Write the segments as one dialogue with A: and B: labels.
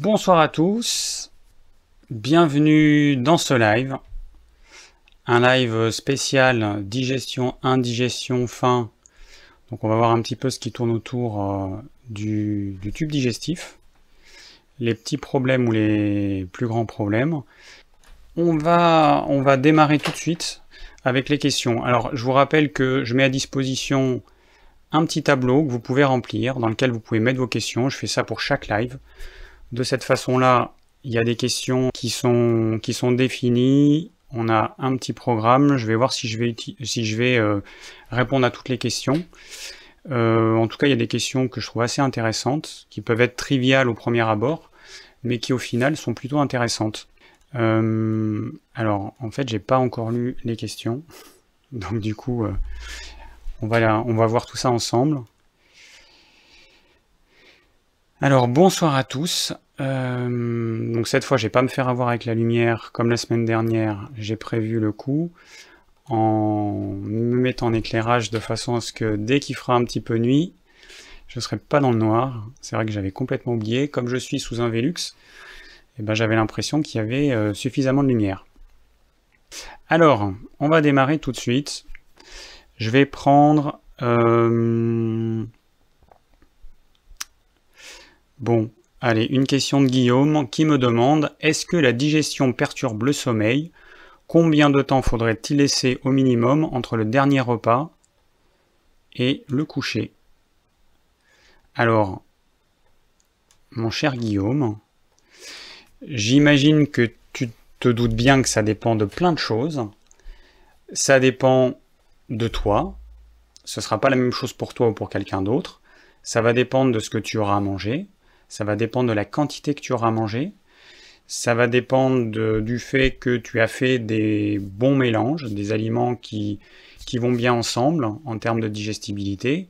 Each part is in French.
A: Bonsoir à tous, bienvenue dans ce live, un live spécial digestion, indigestion, faim. Donc on va voir un petit peu ce qui tourne autour euh, du, tube digestif, les petits problèmes ou les plus grands problèmes. On va démarrer tout de suite avec les questions. Alors je vous rappelle que je mets à disposition un petit tableau que vous pouvez remplir, dans lequel vous pouvez mettre vos questions. Je fais ça pour chaque live. De cette façon-là, il y a des questions qui sont, définies. On a un petit programme. Je vais voir si je vais, euh, répondre à toutes les questions. Euh, en tout cas, il y a des questions que je trouve assez intéressantes, qui peuvent être triviales au premier abord, mais qui au final sont plutôt intéressantes. Euh, alors, en fait, j'ai pas encore lu les questions, donc du coup, on va voir tout ça ensemble. Alors bonsoir à tous. Euh, donc cette fois, je vais pas me faire avoir avec la lumière comme la semaine dernière. J'ai prévu le coup en me mettant en éclairage de façon à ce que dès qu'il fera un petit peu nuit, je serai pas dans le noir. C'est vrai que j'avais complètement oublié. Comme je suis sous un Velux, eh ben, j'avais l'impression qu'il y avait euh, suffisamment de lumière. Alors, on va démarrer tout de suite. Je vais prendre... Euh, bon, allez, une question de Guillaume qui me demande « Est-ce que la digestion perturbe le sommeil? Combien de temps faudrait-il laisser au minimum entre le dernier repas et le coucher ?» Alors, mon cher Guillaume, j'imagine que tu te doutes bien que ça dépend de plein de choses. Ça dépend de toi. Ce sera pas la même chose pour toi ou pour quelqu'un d'autre. Ça va dépendre de ce que tu auras à manger. Ça va dépendre de la quantité que tu auras à manger. Ça va dépendre du fait que tu as fait des bons mélanges, des aliments qui, qui vont bien ensemble en termes de digestibilité.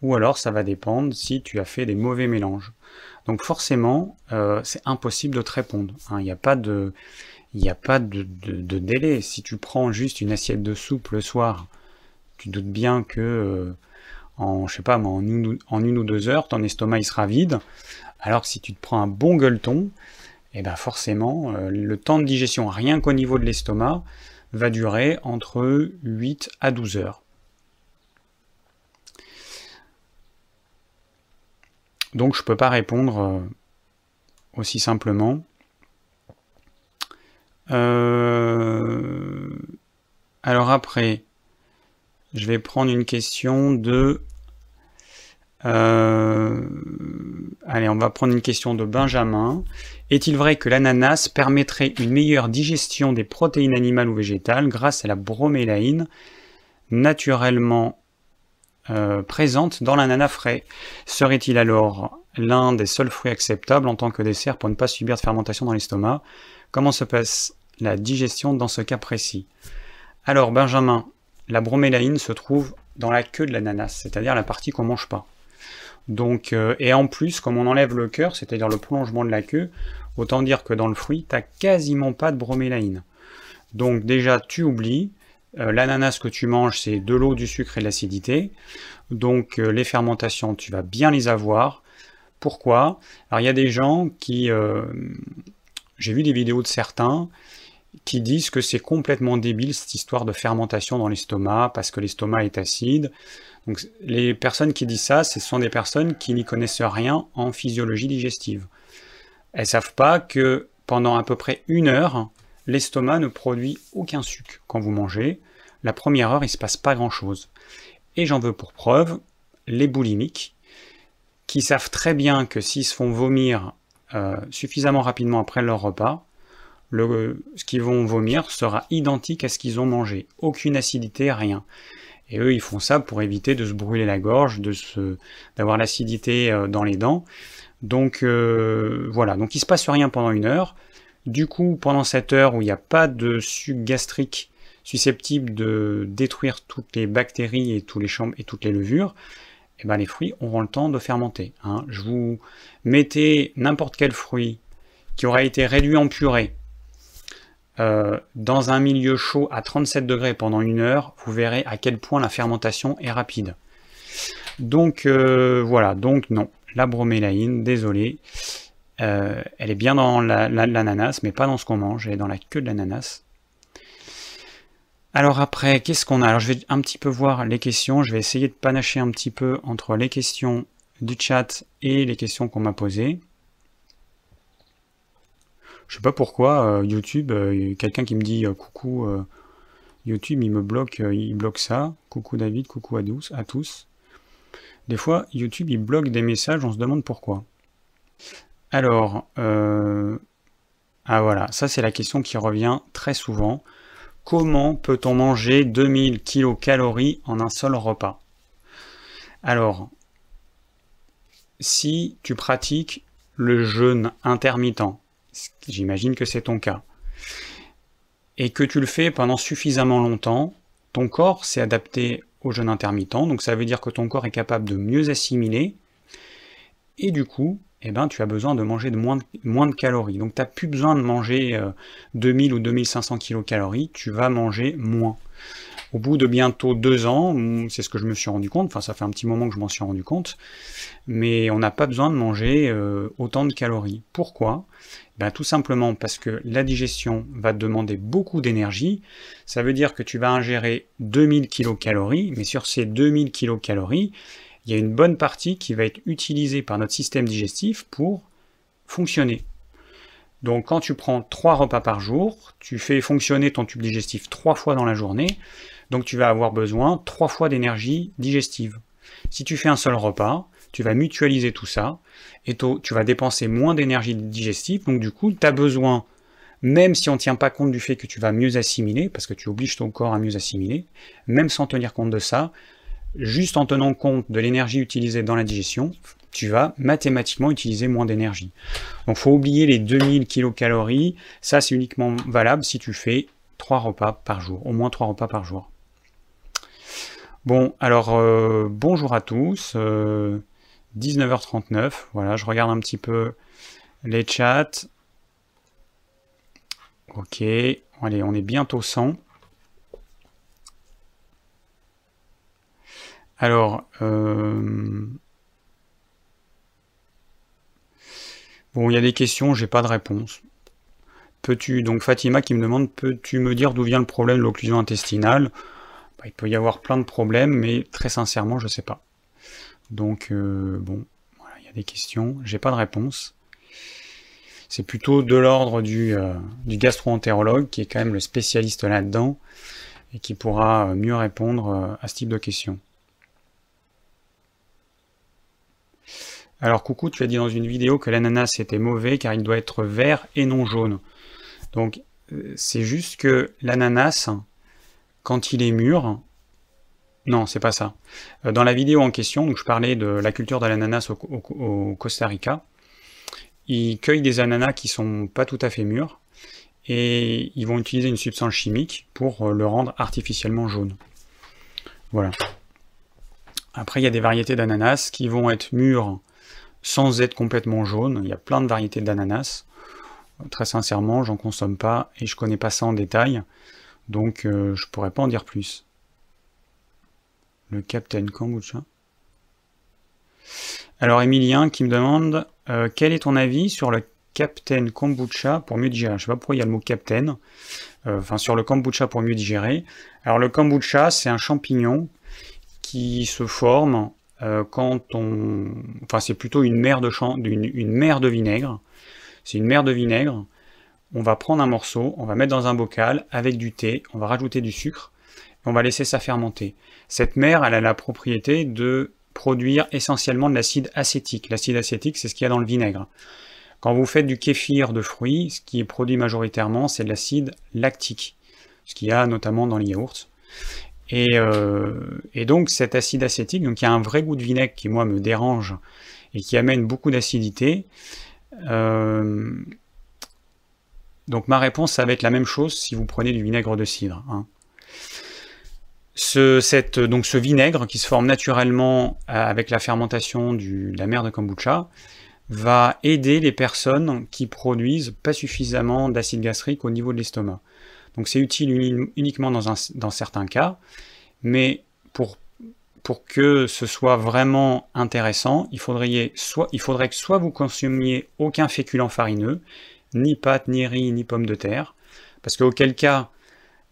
A: Ou alors ça va dépendre si tu as fait des mauvais mélanges. Donc forcément, euh, c'est impossible de te répondre. Hein. Il n'y a pas de, a pas de, délai. Si tu prends juste une assiette de soupe le soir tu doutes bien que euh, en, je sais pas, en une, en une ou deux heures, ton estomac sera vide. Alors que si tu te prends un bon gueuleton, et eh ben forcément, euh, le temps de digestion, rien qu'au niveau de l'estomac, va durer entre 8 à 12 heures. Donc je peux pas répondre euh, aussi simplement. alors après, je vais prendre une question de... Euh, allez, on va prendre une question de Benjamin. Est-il vrai que l'ananas permettrait une meilleure digestion des protéines animales ou végétales grâce à la bromélaïne naturellement euh, présente dans l'ananas frais? Serait-il alors l'un des seuls fruits acceptables en tant que dessert pour ne pas subir de fermentation dans l'estomac? Comment se passe la digestion dans ce cas précis? Alors Benjamin, la bromélaïne se trouve dans la queue de l'ananas, c'est-à-dire la partie qu'on mange pas. Donc, euh, et en plus, comme on enlève le cœur, c'est-à-dire le prolongement de la queue, autant dire que dans le fruit, tu n'as quasiment pas de bromélaïne. Donc déjà, tu oublies, euh, l'ananas que tu manges, c'est de l'eau, du sucre et de l'acidité. Donc euh, les fermentations, tu vas bien les avoir. Pourquoi? Alors il y a des gens qui... J'ai vu des vidéos de certains qui disent que c'est complètement débile cette histoire de fermentation dans l'estomac parce que l'estomac est acide. Donc les personnes qui disent ça, ce sont des personnes qui n'y connaissent rien en physiologie digestive. Elles savent pas que pendant à peu près une heure, l'estomac ne produit aucun sucre quand vous mangez. La première heure, il se passe pas grand chose. Et j'en veux pour preuve les boulimiques qui savent très bien que s'ils se font vomir euh, suffisamment rapidement après leur repas, ce qu'ils vont vomir sera identique à ce qu'ils ont mangé. Aucune acidité, rien. Et eux, ils font ça pour éviter de se brûler la gorge, de se, d'avoir l'acidité euh, dans les dents. Donc euh, voilà, donc il se passe rien pendant une heure. Du coup, pendant cette heure où il n'y a pas de suc gastrique susceptible de détruire toutes les bactéries et, tous les chambres et toutes les levures, eh ben les fruits auront le temps de fermenter. Hein. Je vous mettez n'importe quel fruit qui aura été réduit en purée, euh, dans un milieu chaud à 37 degrés pendant une heure, vous verrez à quel point la fermentation est rapide. Donc euh, voilà, donc non, la bromélaïne, désolé, elle est bien dans l'ananas, mais pas dans ce qu'on mange, elle est dans la queue de l'ananas. Alors après, qu'est-ce qu'on a? Alors je vais un petit peu voir les questions, je vais essayer de panacher un petit peu entre les questions du chat et les questions qu'on m'a posées. Je sais pas pourquoi euh, YouTube, euh, quelqu'un qui me dit euh, coucou YouTube, il me bloque, il bloque ça. Coucou David, coucou à tous, à tous. Des fois, YouTube, il bloque des messages, on se demande pourquoi. Alors, ah voilà, ça c'est la question qui revient très souvent. Comment peut-on manger 2000 kcal en un seul repas? Alors, si tu pratiques le jeûne intermittent, j'imagine que c'est ton cas, et que tu le fais pendant suffisamment longtemps, ton corps s'est adapté au jeûne intermittent, donc ça veut dire que ton corps est capable de mieux assimiler, et du coup, eh ben, tu as besoin de manger de moins, de, calories. Donc tu n'as plus besoin de manger 2000 euh, ou 2500 kcal, tu vas manger moins. Au bout de bientôt deux ans, c'est ce que je me suis rendu compte, enfin ça fait un petit moment que je m'en suis rendu compte, mais on n'a pas besoin de manger euh, autant de calories. Pourquoi? Ben, Tout simplement parce que la digestion va demander beaucoup d'énergie, ça veut dire que tu vas ingérer 2000 kcal, mais sur ces 2000 kcal, il y a une bonne partie qui va être utilisée par notre système digestif pour fonctionner. Donc quand tu prends trois repas par jour, tu fais fonctionner ton tube digestif trois fois dans la journée, donc tu vas avoir besoin trois fois d'énergie digestive. Si tu fais un seul repas, tu vas mutualiser tout ça, et tu vas dépenser moins d'énergie digestive, donc du coup tu as besoin, même si on ne tient pas compte du fait que tu vas mieux assimiler, parce que tu obliges ton corps à mieux assimiler, même sans tenir compte de ça, juste en tenant compte de l'énergie utilisée dans la digestion, tu vas mathématiquement utiliser moins d'énergie. Donc faut oublier les 2000 kcal, ça c'est uniquement valable si tu fais 3 repas par jour, au moins 3 repas par jour. Bon, alors euh, bonjour à tous, 19h39, euh, voilà, je regarde un petit peu les chats. Ok, allez, on est bientôt 100. Alors, euh, bon, il y a des questions, j'ai pas de réponse. Peux-tu, donc Fatima qui me demande, peux-tu me dire d'où vient le problème de l'occlusion intestinale? Il peut y avoir plein de problèmes, mais très sincèrement, je ne sais pas. Donc, euh, bon, il y a des questions, j'ai pas de réponse. C'est plutôt de l'ordre du, euh, du gastro-entérologue, qui est quand même le spécialiste là-dedans, et qui pourra mieux répondre à ce type de questions. Alors coucou, tu as dit dans une vidéo que l'ananas était mauvais car il doit être vert et non jaune. Donc euh, c'est juste que l'ananas, quand il est mûr, non, c'est pas ça. Euh, dans la vidéo en question, je parlais de la culture de l'ananas au, Costa Rica. Ils cueillent des ananas qui sont pas tout à fait mûrs et ils vont utiliser une substance chimique pour euh, le rendre artificiellement jaune. Voilà. Après, il y a des variétés d'ananas qui vont être mûres sans être complètement jaune. Il y a plein de variétés d'ananas. Très sincèrement, j'en consomme pas et je connais pas ça en détail, donc euh, je pourrais pas en dire plus. Le Captain Kombucha. Alors Emilien qui me demande euh, quel est ton avis sur le Captain Kombucha pour mieux digérer? Je sais pas pourquoi il y a le mot Captain. Euh, enfin sur le kombucha pour mieux digérer. Alors le kombucha c'est un champignon qui se forme euh, quand on... Enfin, c'est plutôt une mer de, champ, une mer de vinaigre. C'est une mer de vinaigre. On va prendre un morceau, on va mettre dans un bocal avec du thé, on va rajouter du sucre, et on va laisser ça fermenter. Cette mer, elle a la propriété de produire essentiellement de l'acide acétique. L'acide acétique, c'est ce qu'il y a dans le vinaigre. Quand vous faites du kéfir de fruits, ce qui est produit majoritairement, c'est de l'acide lactique, ce qu'il y a notamment dans les yaourts. Euh, et, donc cet acide acétique, donc il y a un vrai goût de vinaigre qui moi me dérange et qui amène beaucoup d'acidité. Euh, donc ma réponse, ça va être la même chose si vous prenez du vinaigre de cidre. Hein. Ce, donc ce vinaigre qui se forme naturellement avec la fermentation de la mer de kombucha va aider les personnes qui produisent pas suffisamment d'acide gastrique au niveau de l'estomac. Donc c'est utile uniquement dans, certains cas, mais pour que ce soit vraiment intéressant, il faudrait, soit, il faudrait que soit vous consumiez aucun féculent farineux, ni pâte, ni riz, ni pommes de terre, parce qu'auquel cas,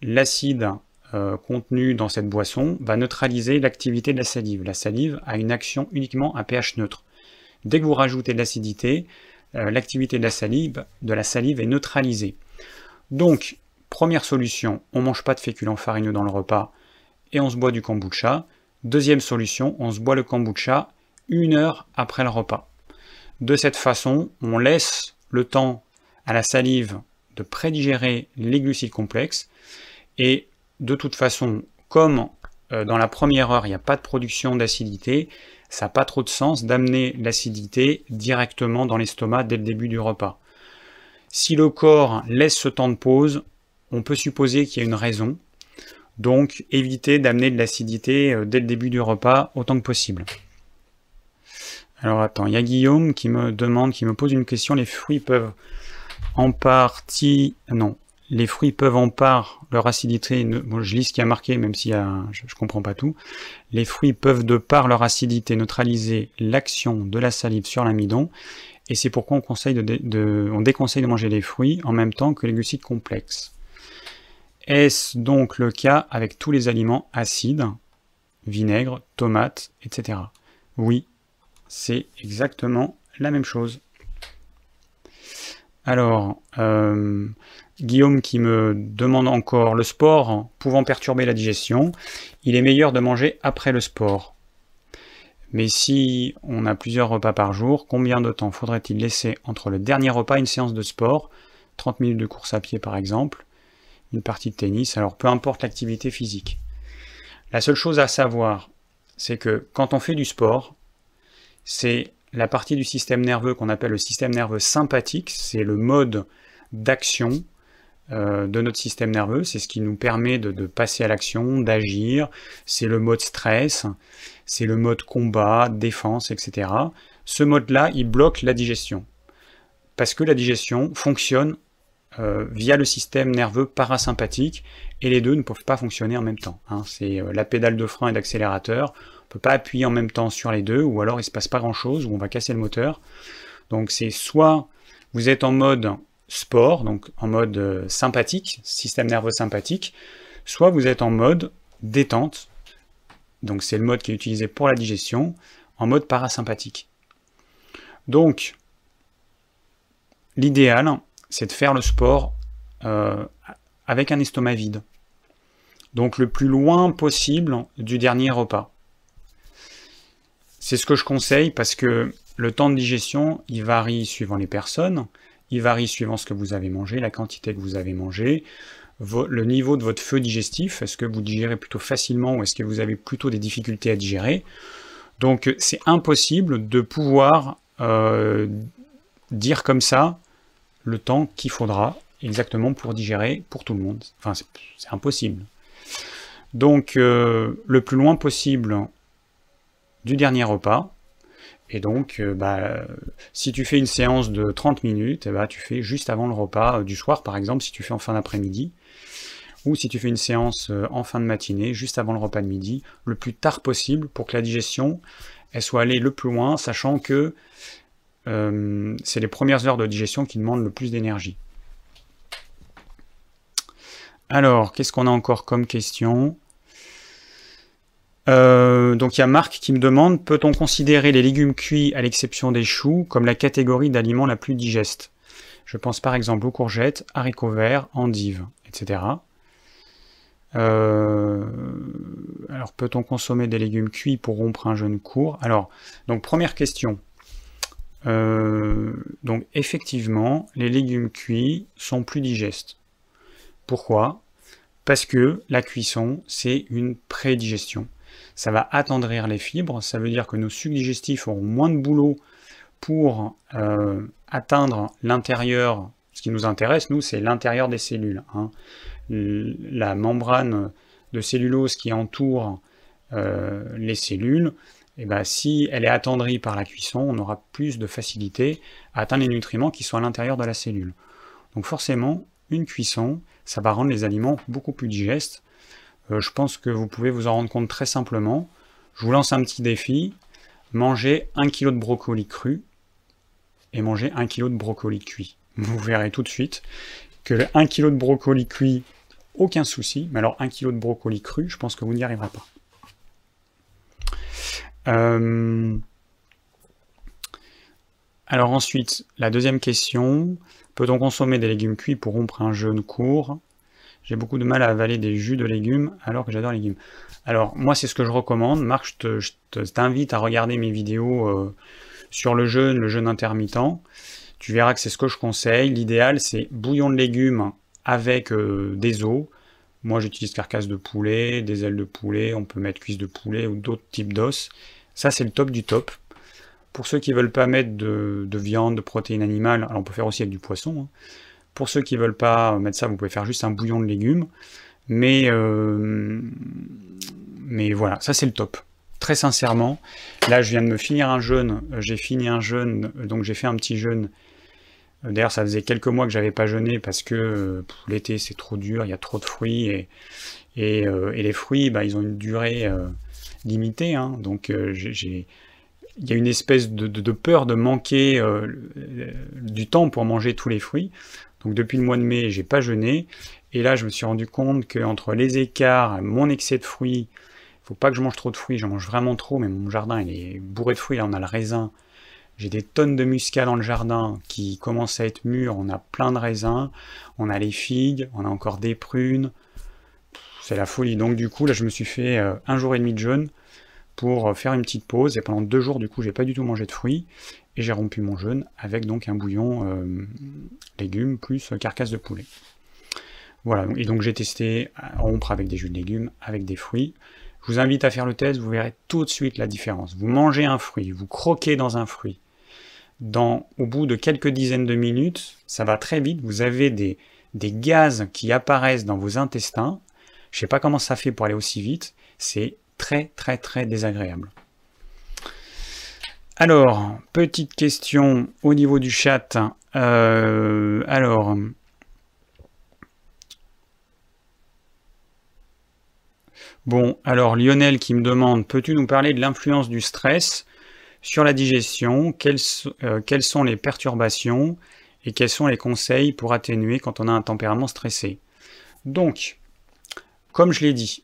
A: l'acide euh, contenu dans cette boisson va neutraliser l'activité de la salive. La salive a une action uniquement à pH neutre. Dès que vous rajoutez de l'acidité, euh, l'activité de la salive, de la salive est neutralisée. Donc, première solution, on ne mange pas de féculents farineux dans le repas et on se boit du kombucha. Deuxième solution, on se boit le kombucha une heure après le repas. De cette façon, on laisse le temps à la salive de prédigérer les glucides complexes et de toute façon, comme euh, dans la première heure, il n'y a pas de production d'acidité, ça n'a pas trop de sens d'amener l'acidité directement dans l'estomac dès le début du repas. Si le corps laisse ce temps de pause, on peut supposer qu'il y a une raison. Donc évitez d'amener de l'acidité euh, dès le début du repas autant que possible. Alors attends, il y a Guillaume qui me demande, qui me pose une question, les fruits peuvent en partie... Non, les fruits peuvent en part leur acidité, je lis ce qui a marqué, même si je ne comprends pas tout, les fruits peuvent de par leur acidité neutraliser l'action de la salive sur l'amidon, et c'est pourquoi on, déconseille de manger les fruits en même temps que les glucides complexes. Est-ce donc le cas avec tous les aliments acides, vinaigre, tomates, etc. Oui, c'est exactement la même chose. Alors, euh, Guillaume qui me demande encore le sport pouvant perturber la digestion, il est meilleur de manger après le sport. Mais si on a plusieurs repas par jour, combien de temps faudrait-il laisser entre le dernier repas et une séance de sport? 30 minutes de course à pied par exemple, une partie de tennis, alors peu importe l'activité physique. La seule chose à savoir, c'est que quand on fait du sport, c'est la partie du système nerveux qu'on appelle le système nerveux sympathique, c'est le mode d'action euh, de notre système nerveux, c'est ce qui nous permet de, passer à l'action, d'agir, c'est le mode stress, c'est le mode combat, défense, etc. Ce mode-là, il bloque la digestion. Parce que la digestion fonctionne euh, via le système nerveux parasympathique, et les deux ne peuvent pas fonctionner en même temps. Hein. C'est euh, la pédale de frein et d'accélérateur, peut pas appuyer en même temps sur les deux, ou alors il se passe pas grand-chose, ou on va casser le moteur. Donc c'est soit vous êtes en mode sport, donc en mode euh, sympathique, système nerveux sympathique, soit vous êtes en mode détente, donc c'est le mode qui est utilisé pour la digestion, en mode parasympathique. Donc, l'idéal, c'est de faire le sport euh, avec un estomac vide. Donc le plus loin possible du dernier repas. C'est ce que je conseille parce que le temps de digestion, il varie suivant les personnes. Il varie suivant ce que vous avez mangé, la quantité que vous avez mangé, le niveau de votre feu digestif, est-ce que vous digérez plutôt facilement ou est-ce que vous avez plutôt des difficultés à digérer. Donc c'est impossible de pouvoir euh, dire comme ça le temps qu'il faudra exactement pour digérer pour tout le monde. Enfin, c'est impossible. Donc euh, le plus loin possible du dernier repas, et donc, euh, bah, si tu fais une séance de 30 minutes, eh bah, tu fais juste avant le repas euh, du soir, par exemple, si tu fais en fin d'après-midi. Ou si tu fais une séance euh, en fin de matinée, juste avant le repas de midi, le plus tard possible pour que la digestion soit allée le plus loin, sachant que c'est les premières heures de digestion qui demandent le plus d'énergie. Alors, qu'est-ce qu'on a encore comme question? Euh, donc il y a Marc qui me demande, peut-on considérer les légumes cuits, à l'exception des choux, comme la catégorie d'aliments la plus digeste Je pense par exemple aux courgettes, haricots verts, endives, etc. Euh, alors peut-on consommer des légumes cuits pour rompre un jeûne court? Alors, donc première question. Euh, donc effectivement, les légumes cuits sont plus digestes. Pourquoi? Parce que la cuisson, c'est une prédigestion ça va attendrir les fibres, ça veut dire que nos sucs digestifs auront moins de boulot pour euh, atteindre l'intérieur. Ce qui nous intéresse, nous, c'est l'intérieur des cellules. Hein. La membrane de cellulose qui entoure euh, les cellules, eh ben, si elle est attendrie par la cuisson, on aura plus de facilité à atteindre les nutriments qui sont à l'intérieur de la cellule. Donc forcément, une cuisson, ça va rendre les aliments beaucoup plus digestes, euh, je pense que vous pouvez vous en rendre compte très simplement. Je vous lance un petit défi. Mangez 1 kg de brocoli cru et mangez 1 kg de brocoli cuit. Vous verrez tout de suite que le 1 kg de brocoli cuit, aucun souci. Mais alors 1 kg de brocoli cru, je pense que vous n'y arriverez pas. Euh, alors ensuite, la deuxième question. Peut-on consommer des légumes cuits pour rompre un jeûne court? J'ai beaucoup de mal à avaler des jus de légumes alors que j'adore les légumes. Alors moi c'est ce que je recommande. Marc, je t'invite à regarder mes vidéos euh, sur le jeûne, le jeûne intermittent. Tu verras que c'est ce que je conseille. L'idéal c'est bouillon de légumes avec euh, des os. Moi j'utilise carcasse de poulet, des ailes de poulet, on peut mettre cuisse de poulet ou d'autres types d'os. Ça c'est le top du top. Pour ceux qui ne veulent pas mettre de, viande, de protéines animales, alors on peut faire aussi avec du poisson. Hein. Pour ceux qui ne veulent pas mettre ça, vous pouvez faire juste un bouillon de légumes. Mais, euh, mais voilà, ça c'est le top. Très sincèrement, là je viens de me finir un jeûne, j'ai fini un jeûne, donc j'ai fait un petit jeûne. D'ailleurs, ça faisait quelques mois que j'avais pas jeûné parce que l'été c'est trop dur, il y a trop de fruits et, et, euh, les fruits, bah, ils ont une durée euh, limitée. Hein. donc il y a une espèce de, peur de manquer euh, du temps pour manger tous les fruits. Donc depuis le mois de mai, j'ai pas jeûné. Et là, je me suis rendu compte qu'entre les écarts, mon excès de fruits, il faut pas que je mange trop de fruits, j'en mange vraiment trop, mais mon jardin il est bourré de fruits. Là, on a le raisin. J'ai des tonnes de muscat dans le jardin qui commencent à être mûrs. On a plein de raisins. On a les figues. On a encore des prunes. C'est la folie. Donc du coup, là, je me suis fait euh, un jour et demi de jeûne pour faire une petite pause. Et pendant deux jours, du coup, j'ai pas du tout mangé de fruits. Et j'ai rompu mon jeûne avec donc un bouillon euh, légumes plus carcasse de poulet. Voilà, et donc j'ai testé rompre avec des jus de légumes, avec des fruits. Je vous invite à faire le test, vous verrez tout de suite la différence. Vous mangez un fruit, vous croquez dans un fruit. Dans, au bout de quelques dizaines de minutes, ça va très vite, vous avez des, des gaz qui apparaissent dans vos intestins. Je ne sais pas comment ça fait pour aller aussi vite. C'est très très très désagréable. Alors, petite question au niveau du chat. Euh, alors, bon, alors Lionel qui me demande, peux-tu nous parler de l'influence du stress sur la digestion? Quelles, euh, quelles sont les perturbations et quels sont les conseils pour atténuer quand on a un tempérament stressé? Donc, comme je l'ai dit,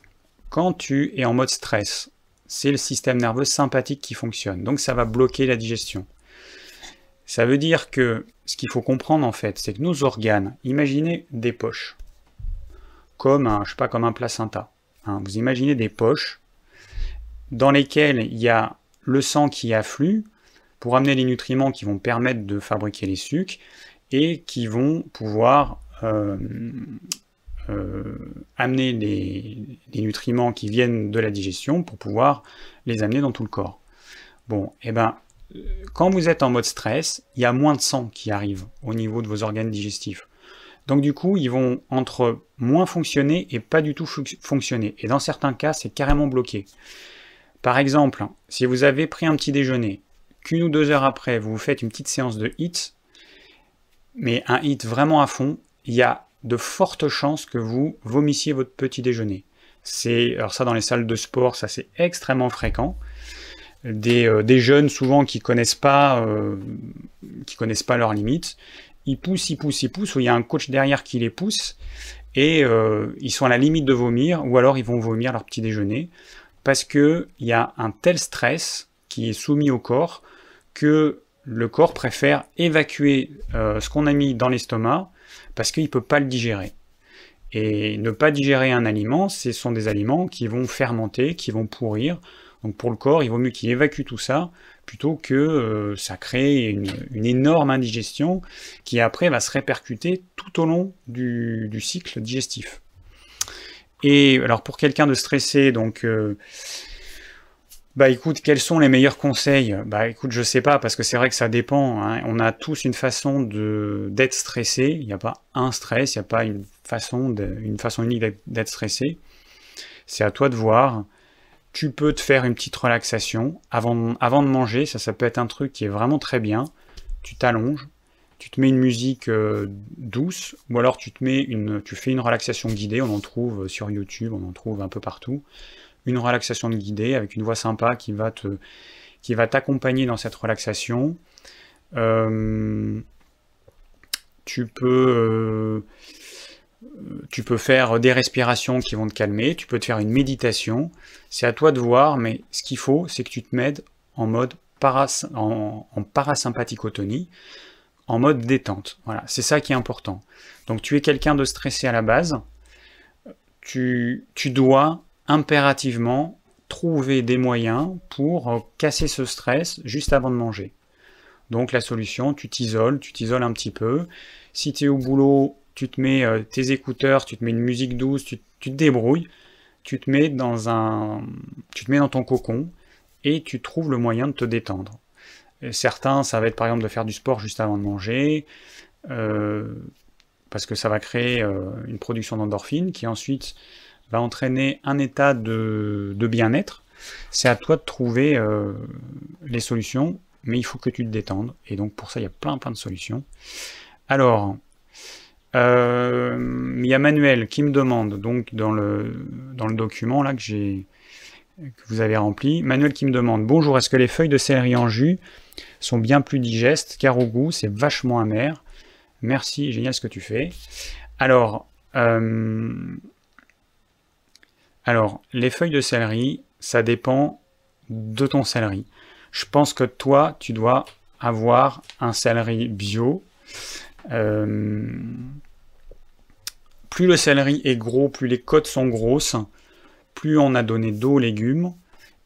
A: quand tu es en mode stress, c'est le système nerveux sympathique qui fonctionne. Donc ça va bloquer la digestion. Ça veut dire que ce qu'il faut comprendre en fait, c'est que nos organes, imaginez des poches, comme un, je sais pas, comme un placenta. Hein. Vous imaginez des poches dans lesquelles il y a le sang qui afflue pour amener les nutriments qui vont permettre de fabriquer les sucres et qui vont pouvoir euh, amener les, nutriments qui viennent de la digestion pour pouvoir les amener dans tout le corps. Bon, et eh ben, quand vous êtes en mode stress, il y a moins de sang qui arrive au niveau de vos organes digestifs. Donc du coup, ils vont entre moins fonctionner et pas du tout fonctionner. Et dans certains cas, c'est carrément bloqué. Par exemple, si vous avez pris un petit déjeuner, qu'une ou deux heures après, vous vous faites une petite séance de HIT, mais un HIT vraiment à fond, il y a de fortes chances que vous vomissiez votre petit déjeuner. C'est alors ça dans les salles de sport, ça c'est extrêmement fréquent. Des, euh, jeunes souvent qui connaissent pas euh, connaissent pas leurs limites, ils poussent, ils poussent, ils poussent, ou il y a un coach derrière qui les pousse et euh, ils sont à la limite de vomir, ou alors ils vont vomir leur petit déjeuner parce que il y a un tel stress qui est soumis au corps que le corps préfère évacuer ce qu'on a mis dans l'estomac parce qu'il ne peut pas le digérer. Et ne pas digérer un aliment, ce sont des aliments qui vont fermenter, qui vont pourrir. Donc pour le corps, il vaut mieux qu'il évacue tout ça plutôt que euh, ça crée une, énorme indigestion qui après va se répercuter tout au long du, cycle digestif. Et alors pour quelqu'un de stressé, donc euh, bah écoute, quels sont les meilleurs conseils? Bah écoute, je sais pas, parce que c'est vrai que ça dépend. Hein. On a tous une façon d'être stressé. Il n'y a pas un stress, il n'y a pas une façon, unique d'être stressé. C'est à toi de voir. Tu peux te faire une petite relaxation avant, avant de manger. Ça, ça peut être un truc qui est vraiment très bien. Tu t'allonges, tu te mets une musique euh, douce, ou alors tu te mets une, tu fais une relaxation guidée. On en trouve sur YouTube, on en trouve un peu partout une relaxation de guidée avec une voix sympa qui va te qui va t'accompagner dans cette relaxation. Euh, tu peux tu peux faire des respirations qui vont te calmer, tu peux te faire une méditation. C'est à toi de voir, mais ce qu'il faut, c'est que tu te mettes en mode en, parasympathicotonie, en mode détente. Voilà, c'est ça qui est important. Donc tu es quelqu'un de stressé à la base, tu, tu dois impérativement trouver des moyens pour casser ce stress juste avant de manger. Donc la solution, tu t'isoles, tu t'isoles un petit peu. Si tu es au boulot, tu te mets euh, tes écouteurs, tu te mets une musique douce, tu, te débrouilles, tu te mets dans un, tu te mets dans ton cocon et tu trouves le moyen de te détendre. certains, ça va être par exemple de faire du sport juste avant de manger, euh, parce que ça va créer euh, une production d'endorphine qui ensuite va entraîner un état de, bien-être. C'est à toi de trouver les solutions, mais il faut que tu te détendes. Et donc pour ça, il y a plein plein de solutions. Alors, euh, il y a Manuel qui me demande, donc dans le, dans le document là que j'ai que vous avez rempli, Manuel qui me demande Bonjour, est-ce que les feuilles de céleri en jus sont bien plus digestes car au goût? C'est vachement amer Merci, génial ce que tu fais. Alors, euh, alors, les feuilles de céleri, ça dépend de ton céleri. Je pense que toi, tu dois avoir un céleri bio. Euh, plus le céleri est gros, plus les côtes sont grosses, plus on a donné d'eau aux légumes,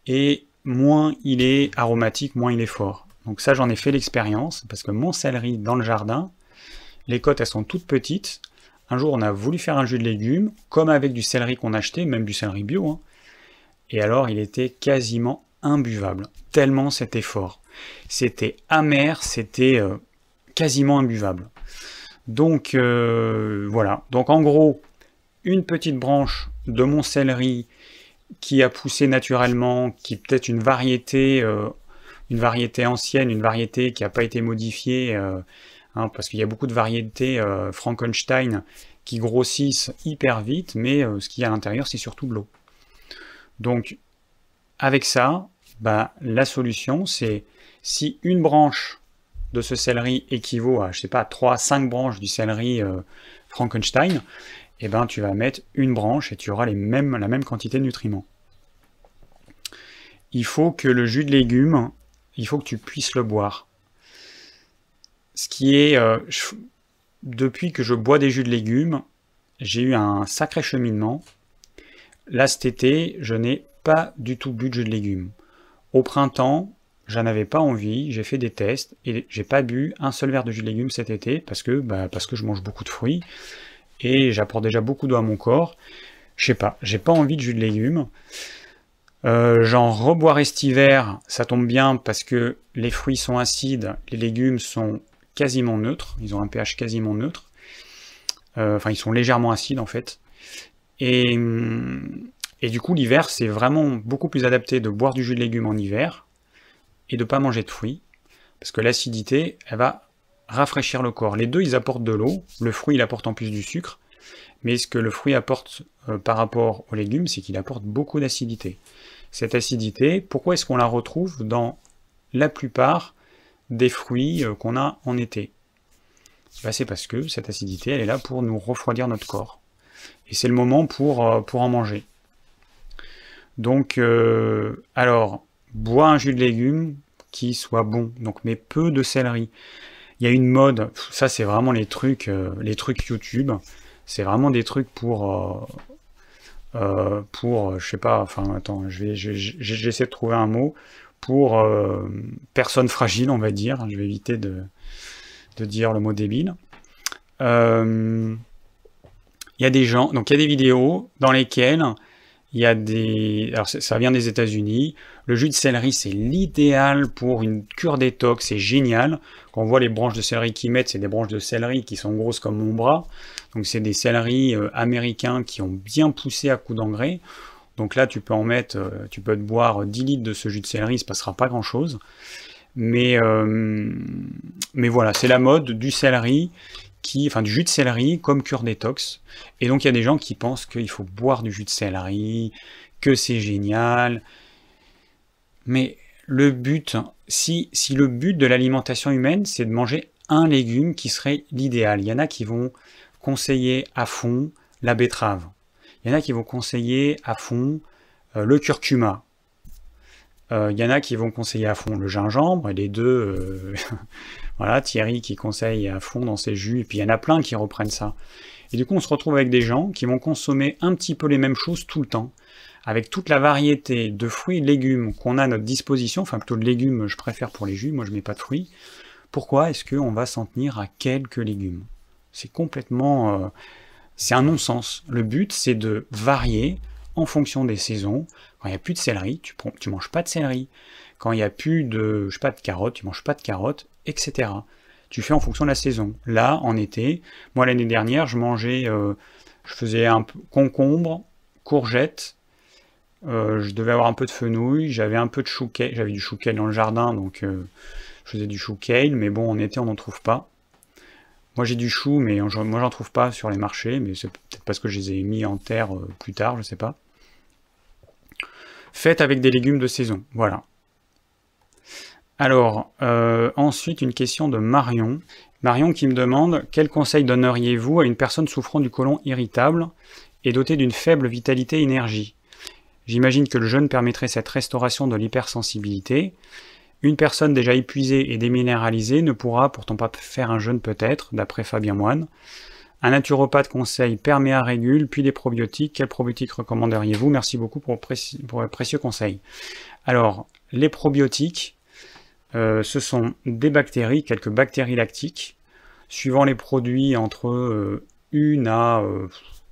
A: et moins il est aromatique, moins il est fort. Donc ça, j'en ai fait l'expérience, parce que mon céleri dans le jardin, les côtes, elles sont toutes petites. Un jour, on a voulu faire un jus de légumes, comme avec du céleri qu'on achetait, même du céleri bio. Hein. Et alors, il était quasiment imbuvable, tellement c'était fort. C'était amer, c'était euh, quasiment imbuvable. Donc euh, voilà, donc en gros, une petite branche de mon céleri qui a poussé naturellement, qui peut-être une variété, euh, une variété ancienne, une variété qui n'a pas été modifiée, hein, parce qu'il y a beaucoup de variétés Frankenstein qui grossissent hyper vite, mais ce qu'il y a à l'intérieur, c'est surtout de l'eau. Donc avec ça, bah, la solution, c'est si une branche de ce céleri équivaut à, je sais pas, 3-5 branches du céleri euh, Frankenstein, eh ben tu vas mettre une branche et tu auras les mêmes, la même quantité de nutriments. Il faut que le jus de légumes, il faut que tu puisses le boire. Ce qui est, euh, depuis que je bois des jus de légumes, j'ai eu un sacré cheminement. Là cet été, je n'ai pas du tout bu de jus de légumes. Au printemps, j'en avais pas envie, j'ai fait des tests et j'ai pas bu un seul verre de jus de légumes cet été parce que, bah, parce que je mange beaucoup de fruits et j'apporte déjà beaucoup d'eau à mon corps. Je sais pas, j'ai pas envie de jus de légumes. Euh, J'en reboirai cet hiver, ça tombe bien parce que les fruits sont acides, les légumes sont quasiment neutres, ils ont un pH quasiment neutre. Euh, enfin, ils sont légèrement acides en fait. Et, et du coup, l'hiver, c'est vraiment beaucoup plus adapté de boire du jus de légumes en hiver et de ne pas manger de fruits, parce que l'acidité, elle va rafraîchir le corps. Les deux, ils apportent de l'eau, le fruit, il apporte en plus du sucre, mais ce que le fruit apporte euh, par rapport aux légumes, c'est qu'il apporte beaucoup d'acidité. Cette acidité, pourquoi est-ce qu'on la retrouve dans la plupart des fruits euh, qu'on a en été bah, C'est parce que cette acidité, elle est là pour nous refroidir notre corps. Et c'est le moment pour, euh, en manger. Donc, alors, bois un jus de légumes qui soit bon, donc mais peu de céleri. Il y a une mode, ça c'est vraiment les trucs, euh, les trucs YouTube, c'est vraiment des trucs pour, euh, euh, pour, je sais pas, enfin attends, j'essaie de trouver un mot pour personne fragile, on va dire. Je vais éviter de, de dire le mot débile. Il y a des gens, donc il y a des vidéos dans lesquelles il y a des. Alors, ça vient des États-Unis. Le jus de céleri, c'est l'idéal pour une cure détox. C'est génial. Quand on voit les branches de céleri qu'ils mettent, c'est des branches de céleri qui sont grosses comme mon bras. Donc, c'est des céleris euh, américains qui ont bien poussé à coup d'engrais. Donc là, tu peux en mettre, euh, tu peux te boire 10 litres de ce jus de céleri, il se passera pas grand chose. Mais, euh, mais voilà, c'est la mode du céleri qui, enfin du jus de céleri comme cure détox. Et donc il y a des gens qui pensent qu'il faut boire du jus de céleri, que c'est génial. Mais le but, si, si le but de l'alimentation humaine, c'est de manger un légume qui serait l'idéal, il y en a qui vont conseiller à fond la betterave. Il y en a qui vont conseiller à fond euh, le curcuma. Euh, il y en a qui vont conseiller à fond le gingembre, et les deux, euh, voilà, Thierry qui conseille à fond dans ses jus, et puis il y en a plein qui reprennent ça. Et du coup, on se retrouve avec des gens qui vont consommer un petit peu les mêmes choses tout le temps, avec toute la variété de fruits et légumes qu'on a à notre disposition, enfin plutôt de légumes, je préfère pour les jus, moi je mets pas de fruits. Pourquoi est-ce qu'on va s'en tenir à quelques légumes? C'est complètement... c'est un non-sens. Le but, c'est de varier en fonction des saisons. Quand il n'y a plus de céleri, tu ne manges pas de céleri. Quand il n'y a plus de, je de carottes, tu manges pas de carottes, etc. Tu fais en fonction de la saison. Là, en été, moi l'année dernière, je mangeais, euh, je faisais un concombre, courgettes, euh, je devais avoir un peu de fenouil, j'avais un peu de chou j'avais du chou dans le jardin, donc euh, je faisais du chou mais bon, en été, on n'en trouve pas. Moi, j'ai du chou, mais moi, j'en trouve pas sur les marchés, mais c'est peut-être parce que je les ai mis en terre plus tard, je sais pas. Faites avec des légumes de saison, voilà. Alors, euh, ensuite, une question de Marion. Marion qui me demande Quel conseil donneriez-vous à une personne souffrant du côlon irritable et dotée d'une faible vitalité énergie? J'imagine que le jeûne permettrait cette restauration de l'hypersensibilité. Une personne déjà épuisée et déminéralisée ne pourra pourtant pas faire un jeûne peut-être, d'après Fabien Moine. Un naturopathe conseille perméa régule, puis des probiotiques. Quels probiotiques recommanderiez-vous? Merci beaucoup pour, pour précieux conseils. Alors, les probiotiques, euh, ce sont des bactéries, quelques bactéries lactiques, suivant les produits entre euh, une à, euh,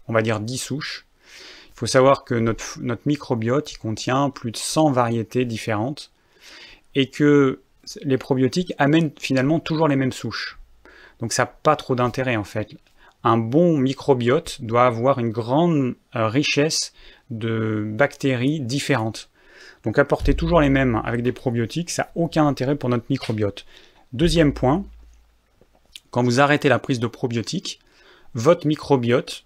A: on va dire, 10 souches. Il faut savoir que notre, notre microbiote, il contient plus de 100 variétés différentes, et que les probiotiques amènent finalement toujours les mêmes souches. Donc ça n'a pas trop d'intérêt en fait. Un bon microbiote doit avoir une grande richesse de bactéries différentes. Donc apporter toujours les mêmes avec des probiotiques, ça n'a aucun intérêt pour notre microbiote. Deuxième point, quand vous arrêtez la prise de probiotiques, votre microbiote,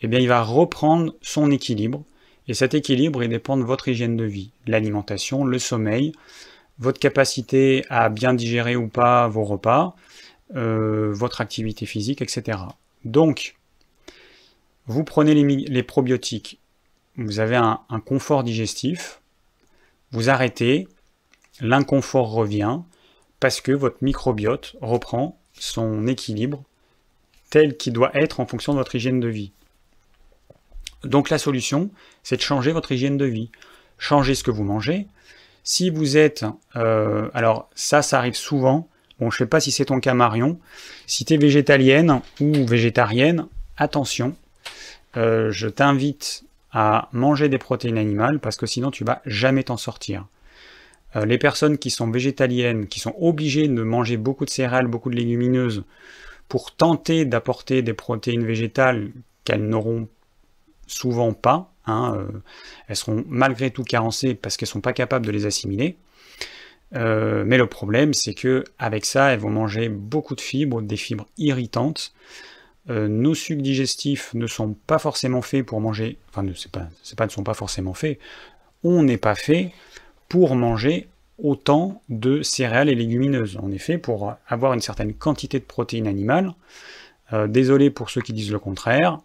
A: eh bien, il va reprendre son équilibre. Et cet équilibre, il dépend de votre hygiène de vie, l'alimentation, le sommeil, votre capacité à bien digérer ou pas vos repas, euh, votre activité physique, etc. Donc, vous prenez les, probiotiques, vous avez un confort digestif, vous arrêtez, l'inconfort revient, parce que votre microbiote reprend son équilibre tel qu'il doit être en fonction de votre hygiène de vie. Donc la solution, c'est de changer votre hygiène de vie. Changer ce que vous mangez. Si vous êtes... Euh, alors ça, ça arrive souvent. Bon, je ne sais pas si c'est ton cas Marion. Si tu es végétalienne ou végétarienne, attention. Euh, je t'invite à manger des protéines animales parce que sinon tu vas jamais t'en sortir. Euh, les personnes qui sont végétaliennes, qui sont obligées de manger beaucoup de céréales, beaucoup de légumineuses pour tenter d'apporter des protéines végétales qu'elles n'auront souvent pas, hein, euh, elles seront malgré tout carencées parce qu'elles ne sont pas capables de les assimiler. Euh, mais le problème, c'est que avec ça, elles vont manger beaucoup de fibres, des fibres irritantes, euh, nos sucs digestifs ne sont pas forcément faits pour manger, enfin, c'est pas, pas ne sont pas forcément faits, on n'est pas fait pour manger autant de céréales et légumineuses. Est fait pour avoir une certaine quantité de protéines animales. Désolé pour ceux qui disent le contraire,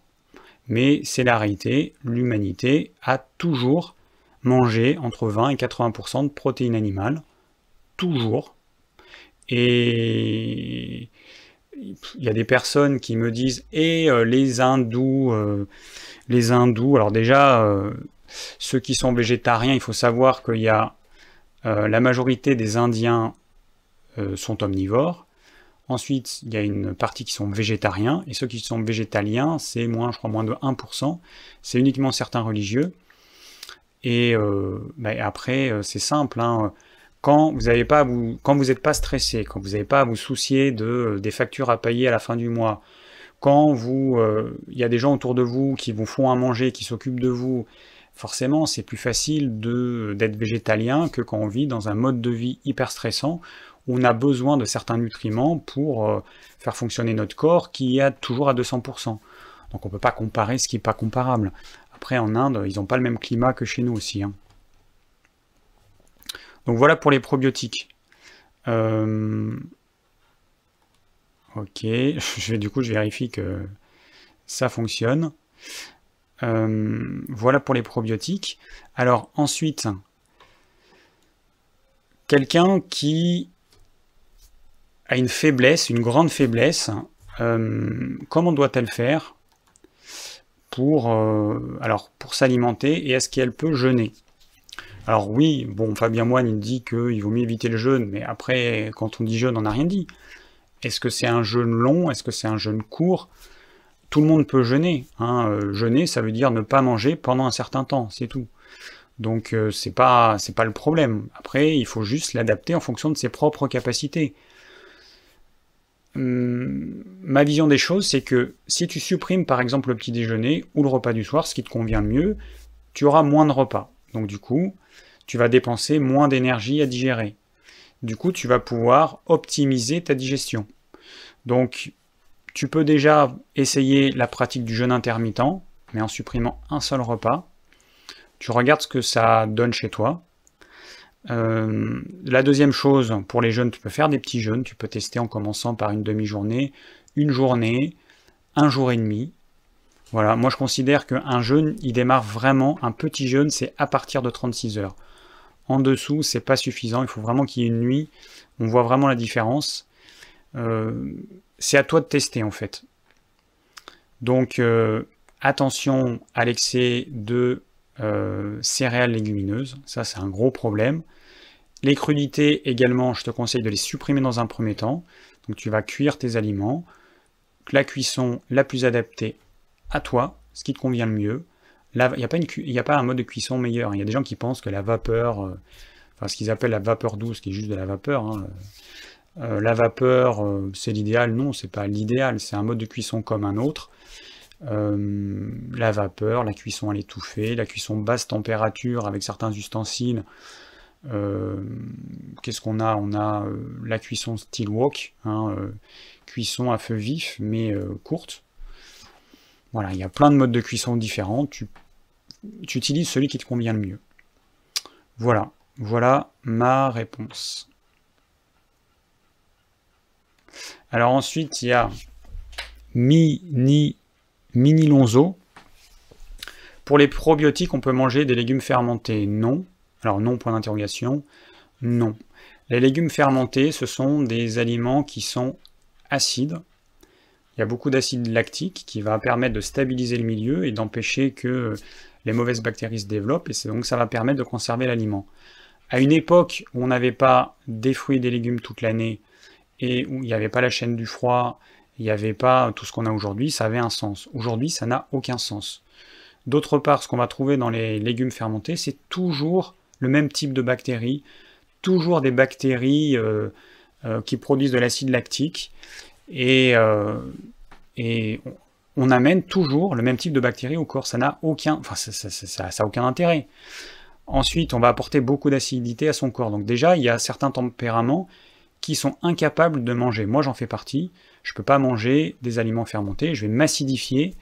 A: mais c'est la réalité. L'humanité a toujours mangé entre 20 et 80% de protéines animales. Toujours. Et il y a des personnes qui me disent et euh, les hindous, euh, les hindous. Alors déjà, euh, ceux qui sont végétariens, il faut savoir qu'il y a la majorité des Indiens sont omnivores. Ensuite, il y a une partie qui sont végétariens, et ceux qui sont végétaliens, c'est moins, je crois, moins de 1%. C'est uniquement certains religieux. Et ben, après, c'est simple. Hein, quand vous n'avez pas quand vous n'êtes pas stressé, quand vous n'avez pas à vous soucier de euh, des factures à payer à la fin du mois, quand vous, euh, il y a des gens autour de vous qui vous font à manger, qui s'occupent de vous, forcément, c'est plus facile d'être végétalien que quand on vit dans un mode de vie hyper stressant on a besoin de certains nutriments pour euh, faire fonctionner notre corps qui est toujours à 200%. Donc on ne peut pas comparer ce qui n'est pas comparable. après, en Inde, ils n'ont pas le même climat que chez nous aussi. Hein. Donc voilà pour les probiotiques. Euh, ok, je vais, du coup, je vérifie que ça fonctionne. Euh, voilà pour les probiotiques. Alors ensuite, quelqu'un qui a une faiblesse, une grande faiblesse, euh, comment doit-elle faire pour, euh, pour s'alimenter et est-ce qu'elle peut jeûner? Alors oui, bon, Fabien Moine dit qu'il vaut mieux éviter le jeûne, mais après, quand on dit jeûne, on n'a rien dit. Est-ce que c'est un jeûne long? Est-ce que c'est un jeûne court? Tout le monde peut jeûner. Hein. Euh, jeûner, ça veut dire ne pas manger pendant un certain temps, c'est tout. Donc c'est pas c'est pas le problème. Après, il faut juste l'adapter en fonction de ses propres capacités. Hum, ma vision des choses, c'est que si tu supprimes par exemple le petit déjeuner ou le repas du soir, ce qui te convient le mieux, tu auras moins de repas. Donc du coup, tu vas dépenser moins d'énergie à digérer. Du coup, tu vas pouvoir optimiser ta digestion. Donc, tu peux déjà essayer la pratique du jeûne intermittent, mais en supprimant un seul repas. Tu regardes ce que ça donne chez toi. Euh, la deuxième chose, pour les jeunes, tu peux faire des petits jeûnes. Tu peux tester en commençant par une demi-journée, une journée, un jour et demi. Voilà, moi je considère qu'un jeûne, il démarre vraiment, un petit jeûne, c'est à partir de 36 heures. En dessous, c'est pas suffisant, il faut vraiment qu'il y ait une nuit. On voit vraiment la différence. Euh, c'est à toi de tester en fait. Donc euh, attention à l'excès de céréales légumineuses, ça c'est un gros problème. Les crudités également, je te conseille de les supprimer dans un premier temps. Donc tu vas cuire tes aliments. La cuisson la plus adaptée à toi, ce qui te convient le mieux. Il n'y a, pas a pas un mode de cuisson meilleur. Il y a des gens qui pensent que la vapeur, euh, enfin ce qu'ils appellent la vapeur douce, qui est juste de la vapeur, hein, euh, la vapeur, euh, c'est l'idéal. Non, c'est pas l'idéal. C'est un mode de cuisson comme un autre. la vapeur, la cuisson à l'étouffée, la cuisson basse température avec certains ustensiles, euh, qu'est-ce qu'on a? On a euh, la cuisson steel wok, hein, euh, cuisson à feu vif mais courte. Voilà, il y a plein de modes de cuisson différents. Tu, utilises celui qui te convient le mieux. Voilà, voilà ma réponse. Alors ensuite, il y a Mini, Mini Lonzo. Pour les probiotiques, on peut manger des légumes fermentés? Non. Alors non, point d'interrogation, non. Les légumes fermentés, ce sont des aliments qui sont acides. Il y a beaucoup d'acide lactique qui va permettre de stabiliser le milieu et d'empêcher que les mauvaises bactéries se développent, et donc ça va permettre de conserver l'aliment. À une époque où on n'avait pas des fruits et des légumes toute l'année, et où il n'y avait pas la chaîne du froid, il n'y avait pas tout ce qu'on a aujourd'hui, ça avait un sens. Aujourd'hui, ça n'a aucun sens. D'autre part, ce qu'on va trouver dans les légumes fermentés, c'est toujours le même type de bactéries, toujours des bactéries euh, euh, qui produisent de l'acide lactique, et, euh, on amène toujours le même type de bactéries au corps. Ça n'a aucun, aucun intérêt. Ensuite, on va apporter beaucoup d'acidité à son corps. Donc déjà, il y a certains tempéraments qui sont incapables de manger. Moi, j'en fais partie. Je ne peux pas manger des aliments fermentés. Je vais m'acidifier.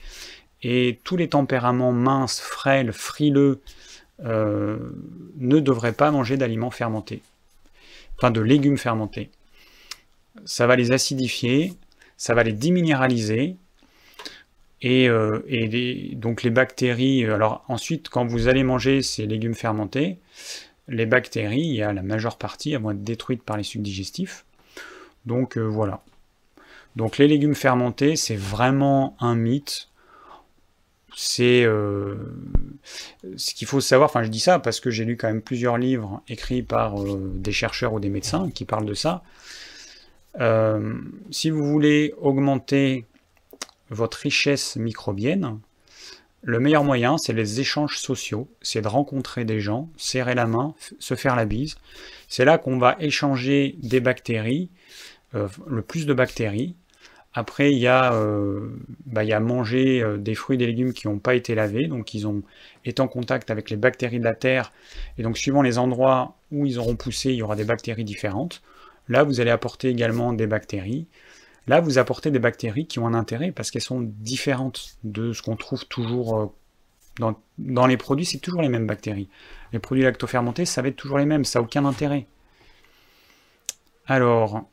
A: Et tous les tempéraments minces, frêles, frileux, euh, ne devraient pas manger d'aliments fermentés, enfin de légumes fermentés. Ça va les acidifier, ça va les déminéraliser, et, euh, donc les bactéries, euh, alors ensuite quand vous allez manger ces légumes fermentés, les bactéries, il y a la majeure partie, elles vont être détruites par les sucs digestifs. Donc voilà. Donc les légumes fermentés, c'est vraiment un mythe c'est euh, ce qu'il faut savoir, enfin je dis ça parce que j'ai lu quand même plusieurs livres écrits par euh, des chercheurs ou des médecins qui parlent de ça. Euh, si vous voulez augmenter votre richesse microbienne, le meilleur moyen, c'est les échanges sociaux, c'est de rencontrer des gens, serrer la main, se faire la bise. C'est là qu'on va échanger des bactéries, le plus de bactéries, après, il y, a, euh, bah, manger euh, des fruits et des légumes qui n'ont pas été lavés, donc ils ont été en contact avec les bactéries de la terre, et donc suivant les endroits où ils auront poussé, il y aura des bactéries différentes. Là, vous allez apporter également des bactéries. Là, vous apportez des bactéries qui ont un intérêt parce qu'elles sont différentes de ce qu'on trouve toujours euh, Dans, dans les produits, c'est toujours les mêmes bactéries. Les produits lactofermentés, ça va être toujours les mêmes, ça n'a aucun intérêt. Alors,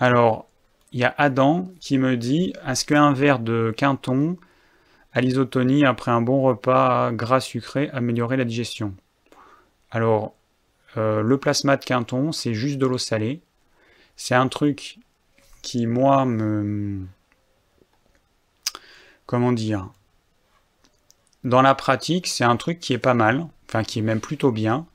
A: alors, il y a Adam qui me dit est-ce qu'un verre de quinton à l'isotonie après un bon repas gras sucré améliorerait la digestion? Alors, euh, le plasma de quinton, c'est juste de l'eau salée. C'est un truc qui, moi, me. Comment dire? Dans la pratique, c'est un truc qui est pas mal, enfin qui est même plutôt bien.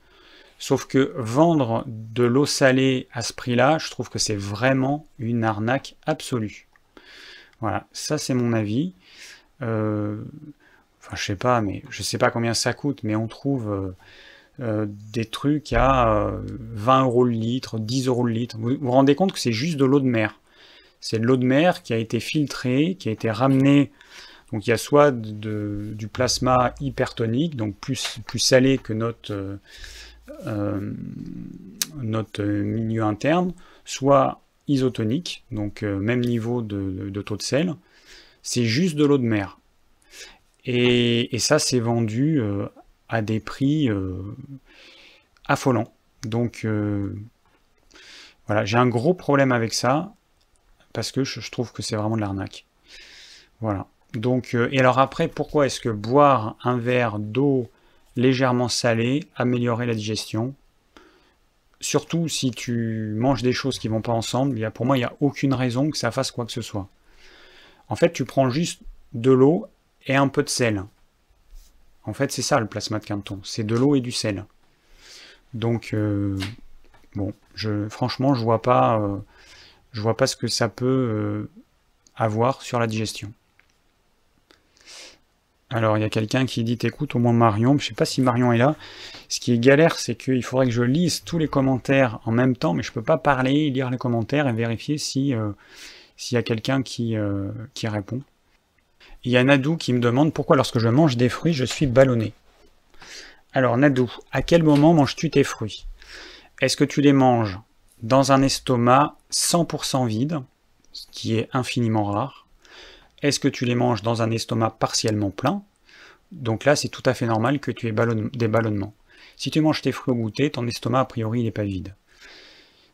A: Sauf que vendre de l'eau salée à ce prix-là, je trouve que c'est vraiment une arnaque absolue. Voilà, ça c'est mon avis. Euh, enfin, je sais pas, mais je sais pas combien ça coûte, mais on trouve euh, euh, des trucs à 20 euros le litre, 10 euros le litre. Vous vous rendez compte que c'est juste de l'eau de mer. C'est de l'eau de mer qui a été filtrée, qui a été ramenée. Donc il y a soit du plasma hypertonique, donc plus, plus salé que notre euh, notre milieu interne, soit isotonique, donc euh, même niveau de, taux de sel, c'est juste de l'eau de mer. Et, ça, c'est vendu euh, à des prix affolants. Donc voilà, j'ai un gros problème avec ça, parce que je, trouve que c'est vraiment de l'arnaque. Voilà. Donc, et alors après, pourquoi est-ce que boire un verre d'eau légèrement salé, améliorer la digestion. Surtout si tu manges des choses qui vont pas ensemble, il pour moi, il n'y a aucune raison que ça fasse quoi que ce soit. En fait, tu prends juste de l'eau et un peu de sel. En fait, c'est ça le plasma de Quinton, c'est de l'eau et du sel. Donc, euh, bon, je, franchement, je vois euh, vois pas ce que ça peut euh, avoir sur la digestion. Alors, il y a quelqu'un qui dit écoute au moins Marion. Je sais pas si Marion est là. Ce qui est galère, c'est qu'il faudrait que je lise tous les commentaires en même temps, mais je peux pas parler, lire les commentaires et vérifier si euh, s'il y a quelqu'un qui, euh, qui répond. Il y a Nadou qui me demande pourquoi lorsque je mange des fruits, je suis ballonné? Alors Nadou, à quel moment manges-tu tes fruits? Est-ce que tu les manges dans un estomac 100% vide, ce qui est infiniment rare? Est-ce que tu les manges dans un estomac partiellement plein? Donc là, c'est tout à fait normal que tu aies des ballonnements. Si tu manges tes fruits au goûter, ton estomac, a priori, n'est pas vide.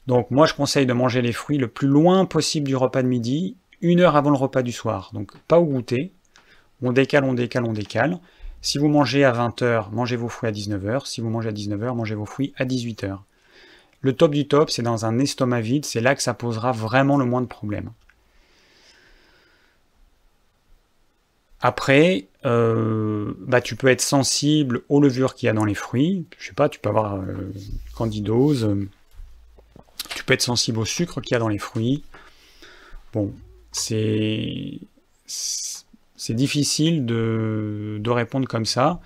A: Donc moi, je conseille de manger les fruits le plus loin possible du repas de midi, une heure avant le repas du soir. Donc pas au goûter. On décale, on décale, on décale. Si vous mangez à 20h, mangez vos fruits à 19h. Si vous mangez à 19h, mangez vos fruits à 18h. Le top du top, c'est dans un estomac vide, c'est là que ça posera vraiment le moins de problèmes. Après, euh, bah, tu peux être sensible aux levures qu'il y a dans les fruits. Je sais pas, tu peux avoir euh, candidose. Tu peux être sensible au sucre qu'il y a dans les fruits. Bon, c'est difficile de, de, répondre comme ça.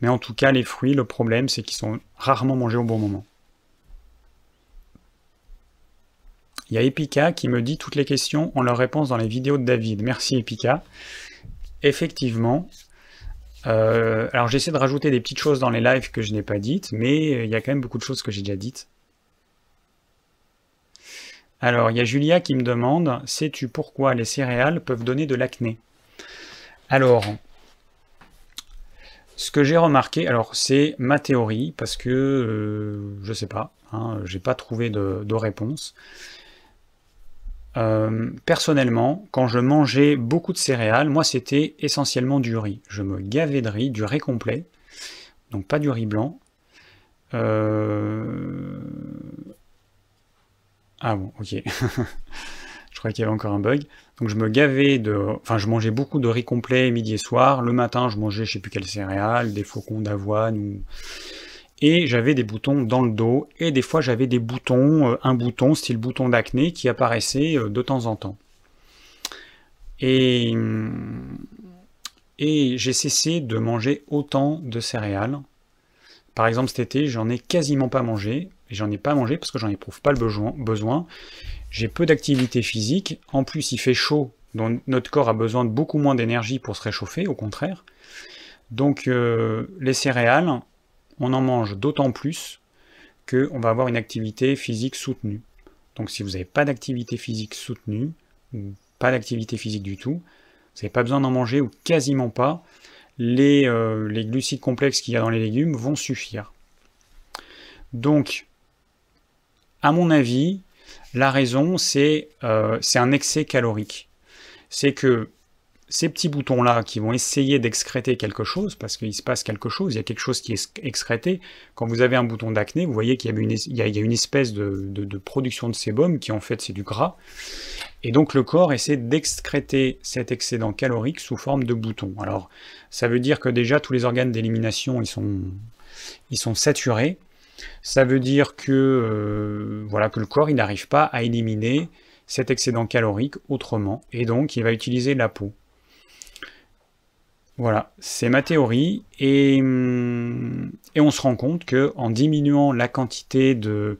A: Mais en tout cas, les fruits, le problème, c'est qu'ils sont rarement mangés au bon moment. Il y a Epica qui me dit toutes les questions ont leur réponse dans les vidéos de David. Merci Epica effectivement, euh, alors j'essaie de rajouter des petites choses dans les lives que je n'ai pas dites, mais il y a quand même beaucoup de choses que j'ai déjà dites. Alors, il y a Julia qui me demande, sais-tu pourquoi les céréales peuvent donner de l'acné? Alors, ce que j'ai remarqué, alors c'est ma théorie, parce que euh, je sais pas, hein, j'ai pas trouvé de réponse. Euh, personnellement, quand je mangeais beaucoup de céréales, moi c'était essentiellement du riz. Je me gavais de riz, du riz complet, donc pas du riz blanc. Euh, ah bon, ok. je croyais qu'il y avait encore un bug. Donc je me gavais de... Enfin, je mangeais beaucoup de riz complet midi et soir. Le matin, je mangeais je sais plus quelle céréales, des flocons d'avoine ou et j'avais des boutons dans le dos, et des fois j'avais des boutons, euh, un bouton style bouton d'acné qui apparaissait euh, de temps en temps. Et, et j'ai cessé de manger autant de céréales. Par exemple cet été, j'en ai quasiment pas mangé, et j'en ai pas mangé parce que j'en éprouve pas le besoin. J'ai peu d'activité physique, en plus il fait chaud, donc notre corps a besoin de beaucoup moins d'énergie pour se réchauffer, au contraire. Donc euh, les céréales, on en mange d'autant plus qu'on va avoir une activité physique soutenue. Donc si vous n'avez pas d'activité physique soutenue, ou pas d'activité physique du tout, Vous n'avez pas besoin d'en manger ou quasiment pas. Les, euh, les glucides complexes qu'il y a dans les légumes vont suffire. Donc, à mon avis, la raison, c'est euh, un excès calorique. C'est que ces petits boutons-là qui vont essayer d'excréter quelque chose, parce qu'il se passe quelque chose, il y a quelque chose qui est excrété. Quand vous avez un bouton d'acné, vous voyez qu'il y, a une espèce de, production de sébum qui en fait c'est du gras. Et donc le corps essaie d'excréter cet excédent calorique sous forme de boutons. Alors ça veut dire que déjà tous les organes d'élimination ils sont, ils sont saturés. Ça veut dire que, euh, voilà, que le corps il n'arrive pas à éliminer cet excédent calorique autrement, et donc il va utiliser la peau. Voilà, c'est ma théorie, et, hum, on se rend compte que en diminuant la quantité de,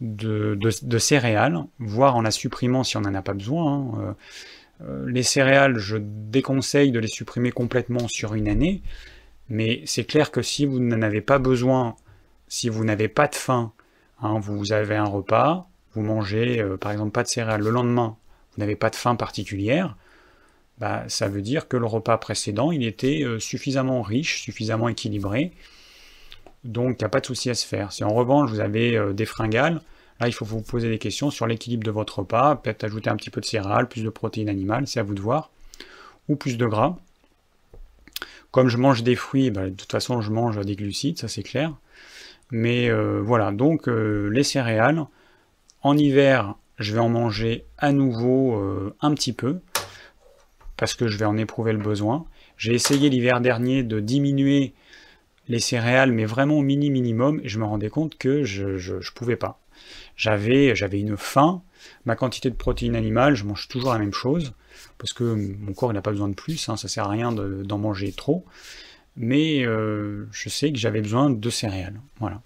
A: de, céréales, voire en la supprimant si on n'en a pas besoin, hein, euh, euh, les céréales, je déconseille de les supprimer complètement sur une année, mais c'est clair que si vous n'en avez pas besoin, si vous n'avez pas de faim, hein, vous avez un repas, vous mangez euh, par exemple pas de céréales, le lendemain, vous n'avez pas de faim particulière, bah, ça veut dire que le repas précédent, il était euh, suffisamment riche, suffisamment équilibré, donc il n'y a pas de souci à se faire. Si en revanche vous avez euh, des fringales, là il faut vous poser des questions sur l'équilibre de votre repas, peut-être ajouter un petit peu de céréales, plus de protéines animales, c'est à vous de voir, ou plus de gras. Comme je mange des fruits, bah, de toute façon je mange des glucides, ça c'est clair. Mais euh, voilà, donc les céréales, en hiver, je vais en manger à nouveau un petit peu parce que je vais en éprouver le besoin. J'ai essayé l'hiver dernier de diminuer les céréales, mais vraiment au mini minimum, et je me rendais compte que je ne pouvais pas. J'avais une faim, ma quantité de protéines animales, je mange toujours la même chose, parce que mon corps n'a pas besoin de plus, hein, ça sert à rien d'en manger trop, mais euh, je sais que j'avais besoin de céréales. Voilà.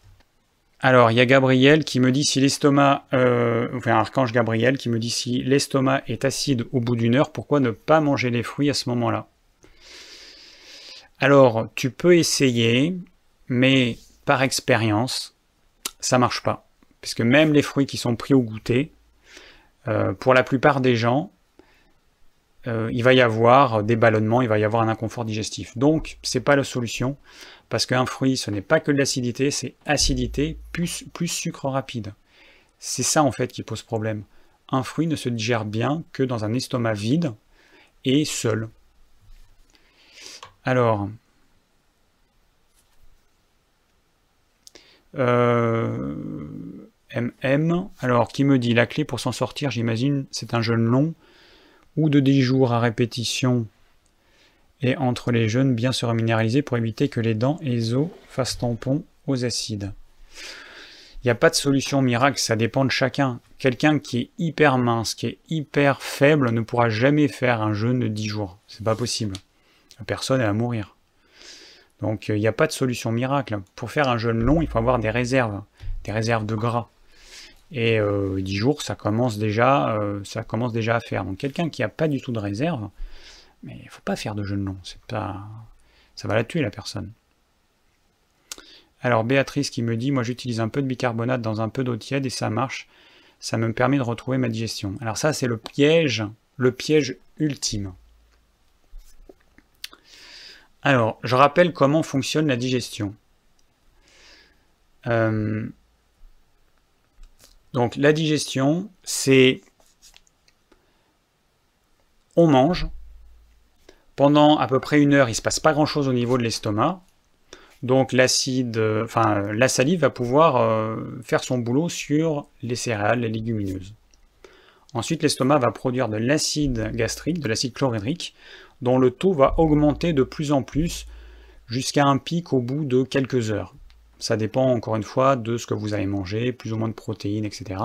A: Alors, il y a Gabriel qui me dit si l'estomac, euh, enfin Archange Gabriel qui me dit si l'estomac est acide au bout d'une heure, pourquoi ne pas manger les fruits à ce moment-là? Alors, tu peux essayer, mais par expérience, ça marche pas. Parce que même les fruits qui sont pris au goûter, euh, pour la plupart des gens, euh, il va y avoir des ballonnements, il va y avoir un inconfort digestif. Donc, c'est pas la solution. Parce qu'un fruit, ce n'est pas que de l'acidité, c'est acidité plus, sucre rapide. C'est ça en fait qui pose problème. Un fruit ne se digère bien que dans un estomac vide et seul. Alors, MM, alors qui me dit la clé pour s'en sortir, j'imagine, c'est un jeûne long ou de 10 jours à répétition et entre les jeunes bien se reminéraliser pour éviter que les dents et les os fassent tampon aux acides. Il n'y a pas de solution miracle, ça dépend de chacun. Quelqu'un qui est hyper mince, qui est hyper faible, ne pourra jamais faire un jeûne de 10 jours. C'est pas possible. La personne, va mourir. Donc il n'y a pas de solution miracle. Pour faire un jeûne long, il faut avoir des réserves, des réserves de gras. Et 10 euh, jours, ça commence déjà, euh, ça commence déjà à faire. Donc quelqu'un qui n'a pas du tout de réserve, mais il ne faut pas faire de jeûne long, c'est pas. Ça va la tuer la personne. Alors Béatrice qui me dit, moi j'utilise un peu de bicarbonate dans un peu d'eau tiède et ça marche. Ça me permet de retrouver ma digestion. Alors ça c'est le piège, le piège ultime. Alors, je rappelle comment fonctionne la digestion. Euh, donc la digestion, c'est on mange, pendant à peu près une heure, il ne se passe pas grand-chose au niveau de l'estomac. Donc euh, la salive va pouvoir euh, faire son boulot sur les céréales, les légumineuses. Ensuite, l'estomac va produire de l'acide gastrique, de l'acide chlorhydrique, dont le taux va augmenter de plus en plus jusqu'à un pic au bout de quelques heures. Ça dépend encore une fois de ce que vous avez mangé, plus ou moins de protéines, etc.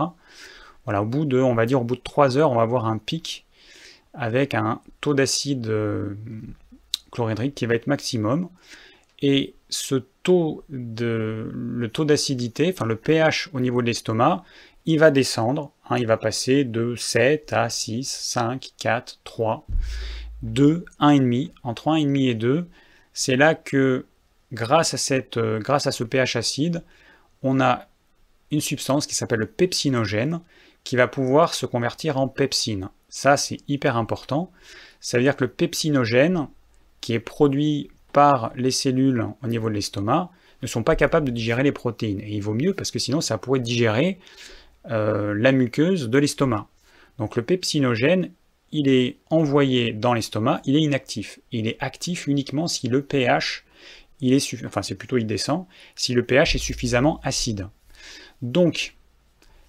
A: Voilà, au bout de, on va dire, au bout de 3 heures, on va avoir un pic avec un taux d'acide euh, chlorhydrique qui va être maximum. Et ce taux de, le taux d'acidité, enfin le pH au niveau de l'estomac, il va descendre. Hein, il va passer de 7 à 6, 5, 4, 3, 2, 1,5. Entre 1,5 et 2, c'est là que grâce à, cette, euh, grâce à ce pH acide, on a une substance qui s'appelle le pepsinogène qui va pouvoir se convertir en pepsine Ça, c'est hyper important. Ça veut dire que le pepsinogène, qui est produit par les cellules au niveau de l'estomac, ne sont pas capables de digérer les protéines. Et il vaut mieux parce que sinon, ça pourrait digérer euh, la muqueuse de l'estomac. Donc le pepsinogène, il est envoyé dans l'estomac, il est inactif. Il est actif uniquement si le pH, il est enfin c'est plutôt il descend, si le pH est suffisamment acide. Donc,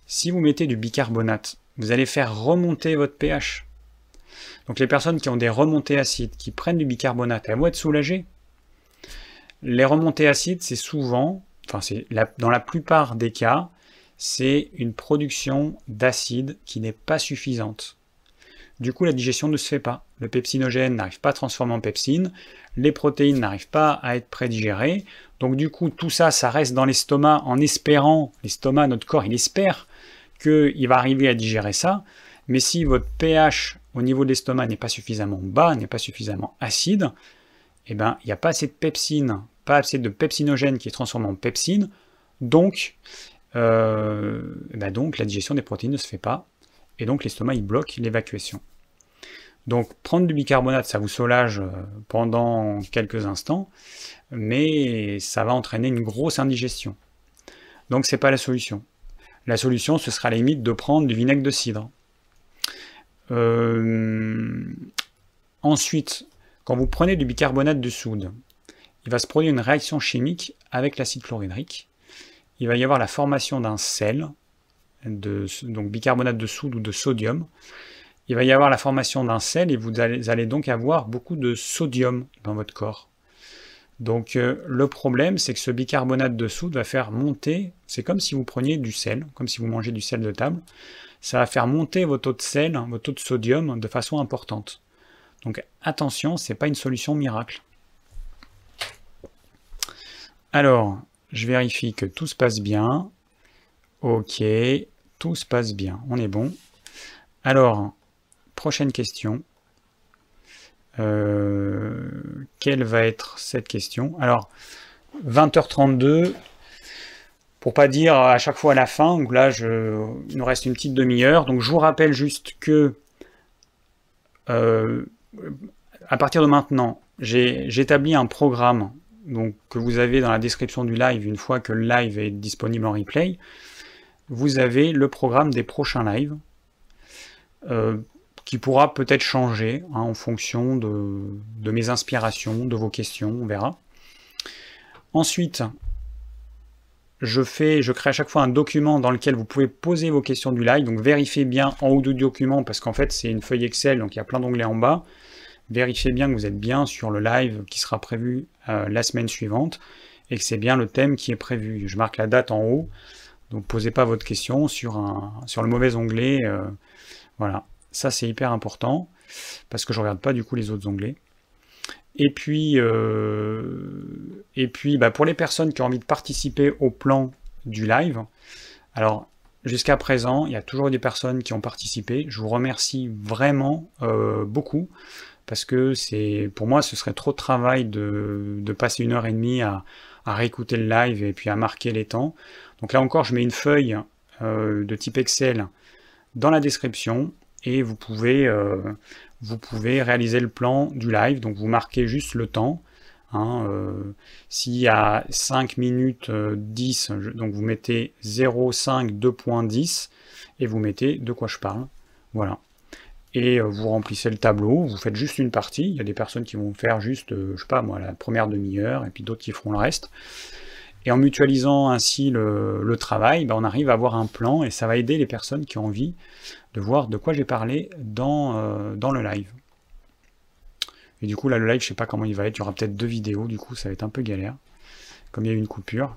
A: si vous mettez du bicarbonate, vous allez faire remonter votre pH. Donc les personnes qui ont des remontées acides, qui prennent du bicarbonate, elles vont être soulagées. Les remontées acides, c'est souvent, enfin dans la plupart des cas, c'est une production d'acide qui n'est pas suffisante. Du coup, la digestion ne se fait pas. Le pepsinogène n'arrive pas à transformer en pepsine, les protéines n'arrivent pas à être prédigérées. Donc du coup, tout ça, ça reste dans l'estomac en espérant, l'estomac, notre corps, il espère qu'il va arriver à digérer ça. Mais si votre pH au niveau de l'estomac n'est pas suffisamment bas, n'est pas suffisamment acide, eh ben, il n'y a pas assez de pepsine, pas assez de pepsinogène qui est transformé en pepsine. Donc, euh, bah donc la digestion des protéines ne se fait pas, et donc l'estomac il bloque l'évacuation. Donc prendre du bicarbonate, ça vous soulage euh, pendant quelques instants, mais ça va entraîner une grosse indigestion. Donc c'est pas la solution. La solution, ce sera à la limite de prendre du vinaigre de cidre. Euh, ensuite, quand vous prenez du bicarbonate de soude, il va se produire une réaction chimique avec l'acide chlorhydrique il va y avoir la formation d'un sel, donc bicarbonate de soude ou de sodium. Il va y avoir la formation d'un sel et vous allez, donc avoir beaucoup de sodium dans votre corps. Donc euh, le problème, c'est que ce bicarbonate de soude va faire monter, c'est comme si vous preniez du sel, comme si vous mangez du sel de table, ça va faire monter votre taux de sel, votre taux de sodium de façon importante. Donc attention, ce n'est pas une solution miracle. Alors, je vérifie que tout se passe bien. Ok, tout se passe bien, on est bon. Alors, prochaine question. Euh, quelle va être cette question? Alors, 20h32, pour pas dire à chaque fois à la fin, donc là, il nous reste une petite demi-heure. Donc, je vous rappelle juste que euh, à partir de maintenant, j'ai établi un programme donc, que vous avez dans la description du live une fois que le live est disponible en replay, vous avez le programme des prochains lives. Euh, qui pourra peut-être changer hein, en fonction de, mes inspirations, de vos questions, on verra. Ensuite, je, fais, je crée à chaque fois un document dans lequel vous pouvez poser vos questions du live, donc vérifiez bien en haut du document parce qu'en fait c'est une feuille Excel, donc il y a plein d'onglets en bas vérifiez bien que vous êtes bien sur le live qui sera prévu euh, la semaine suivante et que c'est bien le thème qui est prévu. Je marque la date en haut, donc posez pas votre question sur, le mauvais onglet. Euh, voilà, ça c'est hyper important parce que je regarde pas du coup les autres onglets. Et puis, euh, et puis bah, pour les personnes qui ont envie de participer au plan du live, alors jusqu'à présent, il y a toujours des personnes qui ont participé. Je vous remercie vraiment beaucoup parce que c'est pour moi ce serait trop de travail de, passer une heure et demie à, réécouter le live et puis à marquer les temps. Donc là encore, je mets une feuille euh, de type Excel dans la description et vous pouvez, euh, vous pouvez réaliser le plan du live. Donc vous marquez juste le temps. Hein, euh, S'il y a 5 minutes 10, donc vous mettez 0,5 2.10 et vous mettez de quoi je parle. Voilà et euh, vous remplissez le tableau, vous faites juste une partie, il y a des personnes qui vont faire juste, euh, je sais pas moi, la première demi-heure, et puis d'autres qui feront le reste. Et en mutualisant ainsi le, travail, ben, on arrive à avoir un plan, et ça va aider les personnes qui ont envie de voir de quoi j'ai parlé dans, euh, dans le live. Et du coup, là, le live, je sais pas comment il va être, il y aura peut-être deux vidéos, du coup, ça va être un peu galère, comme il y a eu une coupure.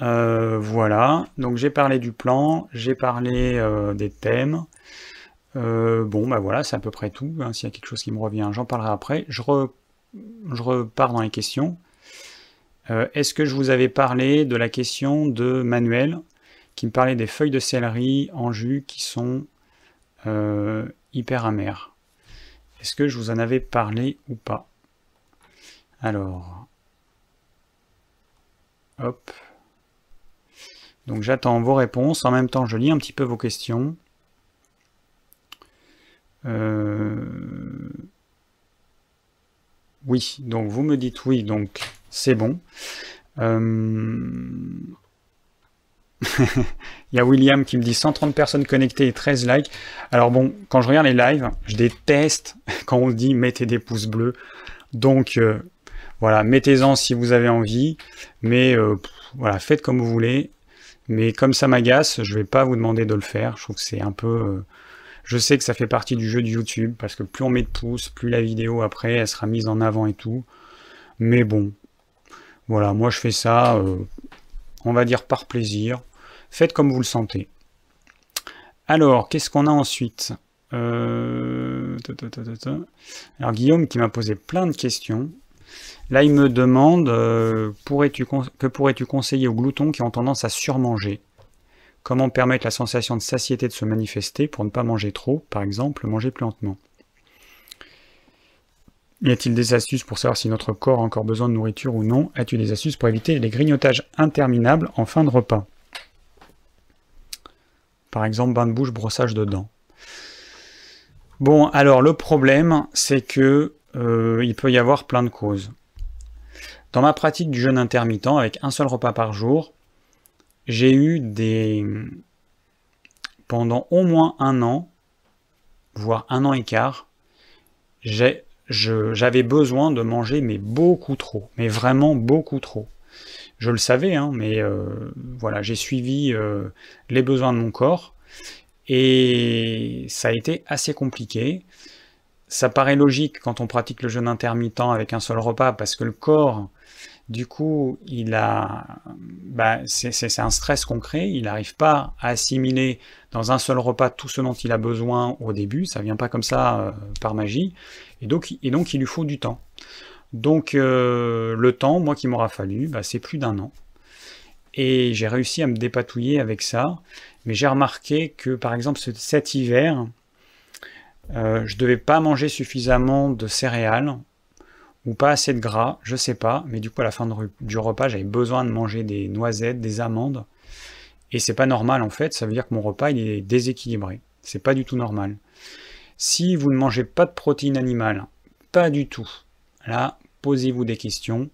A: voilà, donc j'ai parlé du plan, j'ai parlé des thèmes, euh, bon, bah voilà, c'est à peu près tout. Hein. S'il y a quelque chose qui me revient, j'en parlerai après. Je, repars dans les questions. Euh, est-ce que je vous avais parlé de la question de Manuel, qui me parlait des feuilles de céleri en jus qui sont euh, hyper amères? Est-ce que je vous en avais parlé ou pas? Alors, hop. Donc j'attends vos réponses. En même temps, je lis un petit peu vos questions. Euh, oui, donc vous me dites oui, donc c'est bon. Euh, Il y a William qui me dit 130 personnes connectées et 13 likes. Alors bon, quand je regarde les lives, je déteste quand on dit mettez des pouces bleus. Donc euh, voilà, mettez-en si vous avez envie. Mais euh, voilà, faites comme vous voulez. Mais comme ça m'agace, je vais pas vous demander de le faire. Je trouve que c'est un peu... Je sais que ça fait partie du jeu de YouTube, parce que plus on met de pouces, plus la vidéo après, elle sera mise en avant et tout. Mais bon, voilà, moi je fais ça, on va dire par plaisir. Faites comme vous le sentez. Alors, qu'est-ce qu'on a ensuite? Euh, Alors, Guillaume qui m'a posé plein de questions. Là, il me demande euh, que pourrais-tu conseiller aux gloutons qui ont tendance à surmanger? Comment permettre la sensation de satiété de se manifester pour ne pas manger trop, par exemple, manger plus lentement? Y a-t-il des astuces pour savoir si notre corps a encore besoin de nourriture ou non? As-tu des astuces pour éviter les grignotages interminables en fin de repas? Par exemple, bain de bouche, brossage de dents. Bon, alors le problème, c'est que euh, il peut y avoir plein de causes. Dans ma pratique du jeûne intermittent, avec un seul repas par jour, j'ai eu des... Pendant au moins un an, voire un an et quart, j'avais besoin de manger, mais beaucoup trop, mais vraiment beaucoup trop je le savais, hein, mais euh, voilà, j'ai suivi euh, les besoins de mon corps et ça a été assez compliqué. Ça paraît logique quand on pratique le jeûne intermittent avec un seul repas parce que le corps, du coup, il a, bah, c'est un stress concret. Il n'arrive pas à assimiler dans un seul repas tout ce dont il a besoin au début. Ça vient pas comme ça euh, par magie, et donc, il lui faut du temps. Donc euh, le temps, moi qui m'aura fallu, bah, c'est plus d'un an. Et j'ai réussi à me dépatouiller avec ça. Mais j'ai remarqué que par exemple cet hiver, euh, je devais pas manger suffisamment de céréales ou pas assez de gras, je sais pas. Mais du coup à la fin du repas, j'avais besoin de manger des noisettes, des amandes. Et c'est pas normal en fait, ça veut dire que mon repas est déséquilibré. C'est pas du tout normal. Si vous ne mangez pas de protéines animales, pas du tout, là, posez-vous des questions.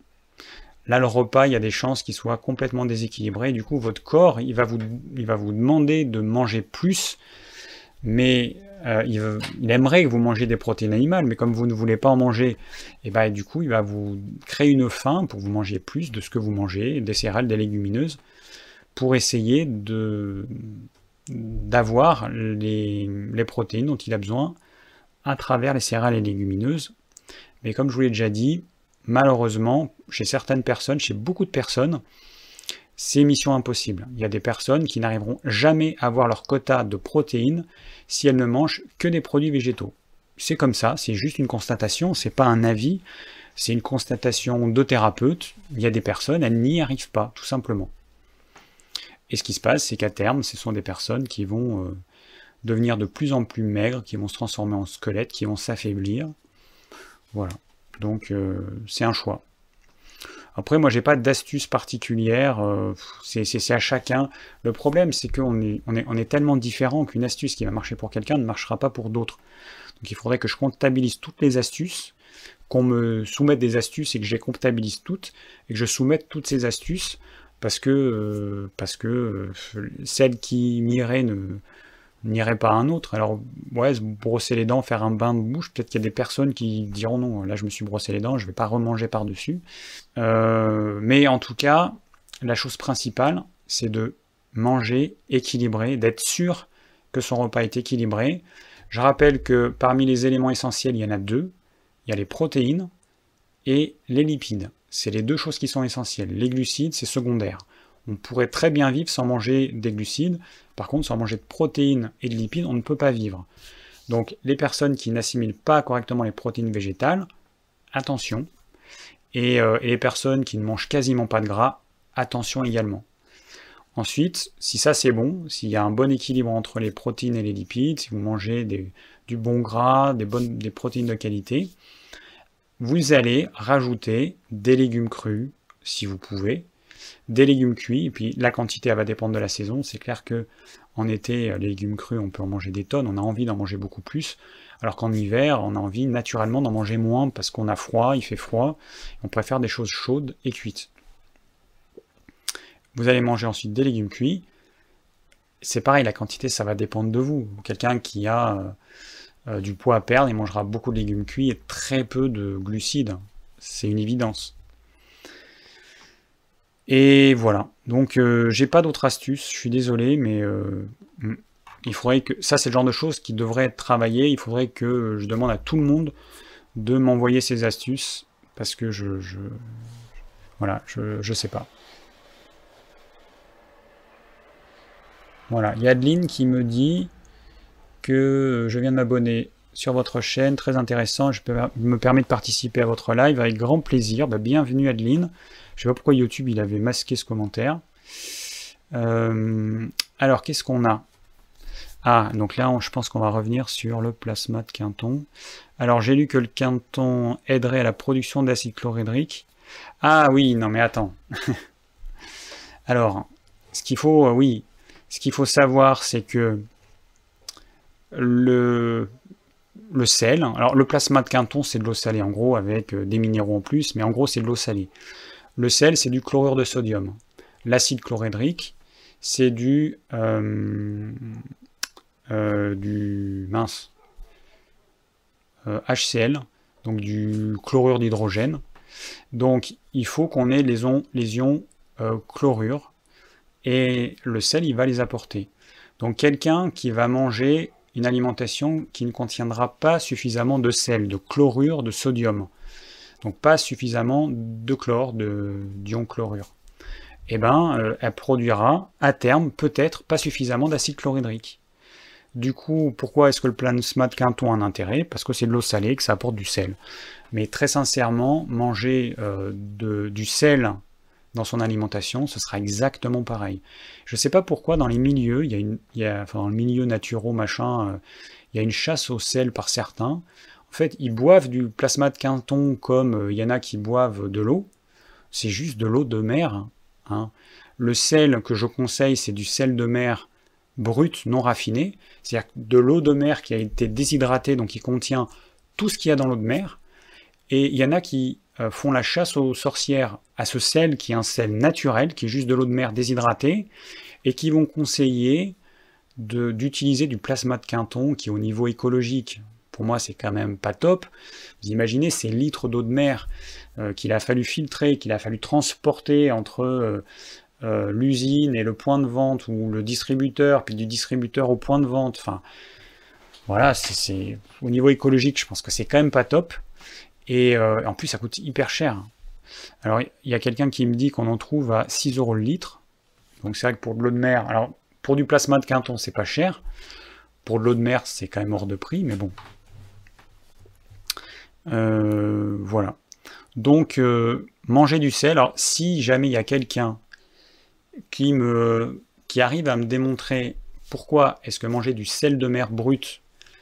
A: Là, le repas, il y a des chances qu'il soit complètement déséquilibré. Du coup, votre corps, il va vous, demander de manger plus, mais euh, il, aimerait que vous mangiez des protéines animales, mais comme vous ne voulez pas en manger, et eh ben, du coup, il va vous créer une faim pour vous mangiez plus de ce que vous mangez, des céréales, des légumineuses, pour essayer de d'avoir les, protéines dont il a besoin à travers les céréales et légumineuses. Mais comme je vous l'ai déjà dit, malheureusement, chez certaines personnes, chez beaucoup de personnes, c'est mission impossible. Il y a des personnes qui n'arriveront jamais à avoir leur quota de protéines si elles ne mangent que des produits végétaux. C'est comme ça, c'est juste une constatation, c'est pas un avis, c'est une constatation de thérapeute. Il y a des personnes, elles n'y arrivent pas, tout simplement. Et ce qui se passe, c'est qu'à terme, ce sont des personnes qui vont euh, devenir de plus en plus maigres, qui vont se transformer en squelettes, qui vont s'affaiblir. Voilà. Donc euh, c'est un choix. Après, moi, j'ai pas d'astuce particulière. Euh, c'est à chacun. Le problème, c'est qu'on est, on est, est tellement différent qu'une astuce qui va marcher pour quelqu'un ne marchera pas pour d'autres. Donc, il faudrait que je comptabilise toutes les astuces, qu'on me soumette des astuces et que je les comptabilise toutes, et que je soumette toutes ces astuces, parce que, euh, que celle qui m'irait n'irait pas un autre. Alors, ouais, brosser les dents, faire un bain de bouche, peut-être qu'il y a des personnes qui diront non, là je me suis brossé les dents, je ne vais pas remanger par-dessus. Euh, mais en tout cas, la chose principale, c'est de manger équilibré, d'être sûr que son repas est équilibré. Je rappelle que parmi les éléments essentiels, il y en a deux. Il y a les protéines et les lipides. C'est les deux choses qui sont essentielles. Les glucides, c'est secondaire. On pourrait très bien vivre sans manger des glucides. Par contre, sans manger de protéines et de lipides, on ne peut pas vivre. Donc les personnes qui n'assimilent pas correctement les protéines végétales, attention. Euh, et, les personnes qui ne mangent quasiment pas de gras, attention également. Ensuite, si ça c'est bon, s'il y a un bon équilibre entre les protéines et les lipides, si vous mangez du bon gras, des, bonnes, des protéines de qualité, vous allez rajouter des légumes crus, si vous pouvez, des légumes cuits, et puis la quantité elle va dépendre de la saison. C'est clair que en été, les légumes crus, on peut en manger des tonnes, on a envie d'en manger beaucoup plus, alors qu'en hiver, on a envie naturellement d'en manger moins parce qu'on a froid, il fait froid, on préfère des choses chaudes et cuites. Vous allez manger ensuite des légumes cuits. C'est pareil, la quantité, ça va dépendre de vous. Quelqu'un qui a euh, euh, du poids à perdre, il mangera beaucoup de légumes cuits et très peu de glucides. C'est une évidence. Et voilà. Donc, euh, j'ai pas d'autres astuces. Je suis désolé, mais hmm, il faudrait que. Ça, c'est le genre de choses qui devrait être travaillé. Il faudrait que je demande à tout le monde de m'envoyer ces astuces parce que je. je voilà, je, je sais pas. Voilà, il qui me dit que je viens de m'abonner sur votre chaîne, très intéressant, je peux me permets de participer à votre live avec grand plaisir. Bah, bienvenue Adeline. Je sais pas pourquoi YouTube il avait masqué ce commentaire. Euh, alors qu'est-ce qu'on a? Ah, donc là je pense qu'on va revenir sur le plasma de Quinton. Alors j'ai lu que le Quinton aiderait à la production d'acide chlorhydrique. Ah oui, non mais attends. alors, ce qu'il faut, oui, ce qu'il faut savoir, c'est que le, sel, alors le plasma de Quinton, c'est de l'eau salée, en gros, avec euh, des minéraux en plus, mais en gros, c'est de l'eau salée. Le sel, c'est du chlorure de sodium. L'acide chlorhydrique, c'est du, euh, euh, mince, HCl, donc du chlorure d'hydrogène. Donc, il faut qu'on ait les les ions chlorure et le sel, il va les apporter. Donc quelqu'un qui va manger une alimentation qui ne contiendra pas suffisamment de sel, de chlorure, de sodium, donc pas suffisamment de chlore, d'ion chlorure, eh ben, euh, elle produira à terme peut-être pas suffisamment d'acide chlorhydrique. Du coup, pourquoi est-ce que le plasma de Quinton a un intérêt? Parce que c'est de l'eau salée, que ça apporte du sel. Mais très sincèrement, manger euh, du sel dans son alimentation, ce sera exactement pareil. Je ne sais pas pourquoi dans les milieux, il y a une, il y a, enfin dans le milieu naturel, machin, euh, il y a une chasse au sel par certains. En fait, ils boivent du plasma de Quinton comme euh, il y en a qui boivent de l'eau. C'est juste de l'eau de mer. Hein. Le sel que je conseille, c'est du sel de mer brut, non raffiné. C'est-à-dire de l'eau de mer qui a été déshydratée, donc qui contient tout ce qu'il y a dans l'eau de mer. Et il y en a qui font la chasse aux sorcières à ce sel qui est un sel naturel, qui est juste de l'eau de mer déshydratée, et qui vont conseiller d'utiliser du plasma de Quinton qui au niveau écologique, pour moi c'est quand même pas top. Vous imaginez ces litres d'eau de mer euh, qu'il a fallu filtrer, qu'il a fallu transporter entre euh, l'usine et le point de vente ou le distributeur, puis du distributeur au point de vente. Enfin, voilà, c'est au niveau écologique, je pense que c'est quand même pas top. Et euh, en plus, ça coûte hyper cher. Alors, il y a quelqu'un qui me dit qu'on en trouve à 6 euros le litre. Donc, c'est vrai que pour de l'eau de mer, alors pour du plasma de Quinton, c'est pas cher. Pour de l'eau de mer, c'est quand même hors de prix, mais bon. Euh, voilà. Donc, euh, manger du sel. Alors, si jamais il y a quelqu'un qui me qui arrive à me démontrer pourquoi est-ce que manger du sel de mer brut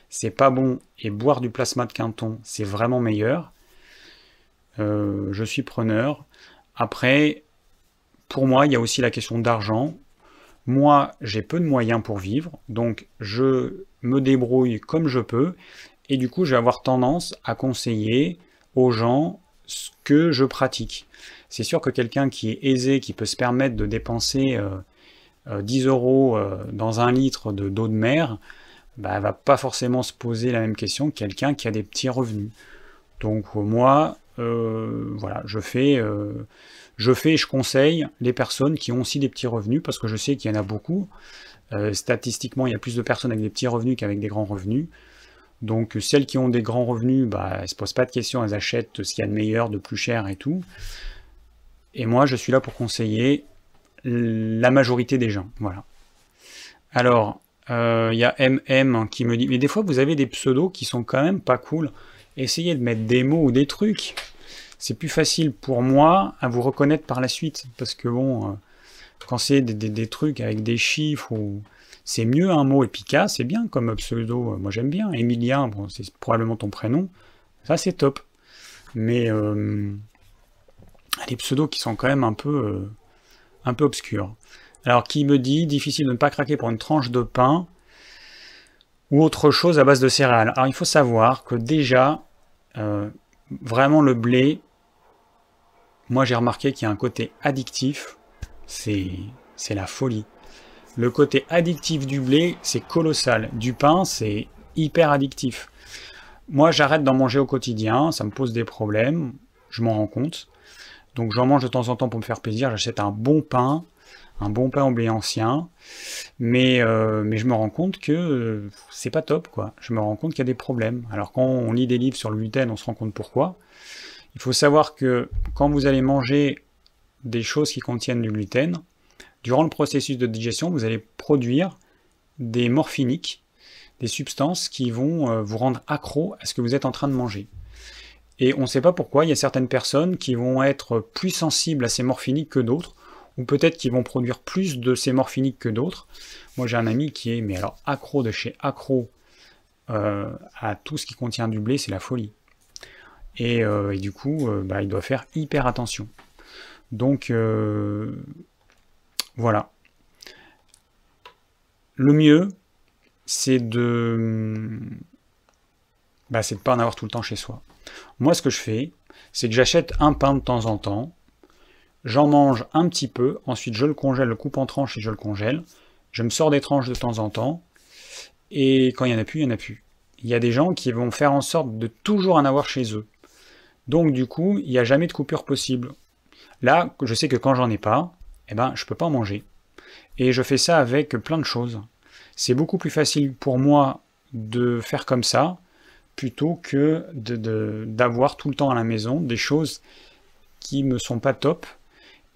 A: c'est pas bon et boire du plasma de Quinton c'est vraiment meilleur, euh, je suis preneur. Après, pour moi, il y a aussi la question d'argent. Moi, j'ai peu de moyens pour vivre, donc je me débrouille comme je peux, et du coup, je vais avoir tendance à conseiller aux gens ce que je pratique. C'est sûr que quelqu'un qui est aisé, qui peut se permettre de dépenser 10 euh, euh, euros dans un litre d'eau de, mer, bah, va pas forcément se poser la même question que quelqu'un qui a des petits revenus. Donc moi, euh, voilà, je fais, euh, je fais je conseille les personnes qui ont aussi des petits revenus, parce que je sais qu'il y en a beaucoup. Euh, statistiquement, il y a plus de personnes avec des petits revenus qu'avec des grands revenus. Donc celles qui ont des grands revenus, bah, elles se posent pas de questions, elles achètent ce qu'il y a de meilleur, de plus cher et tout. Et moi, je suis là pour conseiller la majorité des gens. Voilà. Alors, il y a MM qui me dit, mais des fois vous avez des pseudos qui sont quand même pas cool essayez de mettre des mots ou des trucs. C'est plus facile pour moi à vous reconnaître par la suite. Parce que bon, euh, quand c'est des, trucs avec des chiffres, c'est mieux un mot efficace, c'est bien comme pseudo. Moi j'aime bien. Emilien, c'est probablement ton prénom. Ça c'est top. Mais euh, les pseudos qui sont quand même un peu. Euh, un peu obscur. Alors, qui me dit difficile de ne pas craquer pour une tranche de pain ou autre chose à base de céréales Alors, il faut savoir que déjà, euh, vraiment le blé, moi j'ai remarqué qu'il y a un côté addictif, c'est la folie. Le côté addictif du blé, c'est colossal. Du pain, c'est hyper addictif. Moi, j'arrête d'en manger au quotidien, ça me pose des problèmes, je m'en rends compte. Donc j'en mange de temps en temps pour me faire plaisir, j'achète un bon pain, un bon pain au blé ancien, mais, euh, mais je me rends compte que euh, c'est pas top, quoi. Je me rends compte qu'il y a des problèmes. Alors quand on lit des livres sur le gluten, on se rend compte pourquoi. Il faut savoir que quand vous allez manger des choses qui contiennent du gluten, durant le processus de digestion, vous allez produire des morphiniques, des substances qui vont euh, vous rendre accro à ce que vous êtes en train de manger. Et on ne sait pas pourquoi, il y a certaines personnes qui vont être plus sensibles à ces morphiniques que d'autres, ou peut-être qui vont produire plus de ces morphiniques que d'autres. Moi j'ai un ami qui est, mais alors accro de chez accro euh, à tout ce qui contient du blé, c'est la folie. Et, euh, du coup, bah, il doit faire hyper attention. Donc voilà. Le mieux, c'est de bah, c'est de pas en avoir tout le temps chez soi. Moi, ce que je fais, c'est que j'achète un pain de temps en temps, j'en mange un petit peu, ensuite je le congèle, le coupe en tranches et je le congèle, je me sors des tranches de temps en temps, et quand il n'y en a plus, il n'y en a plus. Il y a des gens qui vont faire en sorte de toujours en avoir chez eux. Donc du coup, il n'y a jamais de coupure possible. Là, je sais que quand j'en ai pas, eh ben, je peux pas en manger. Et je fais ça avec plein de choses. C'est beaucoup plus facile pour moi de faire comme ça plutôt que d'avoir tout le temps à la maison des choses qui me sont pas top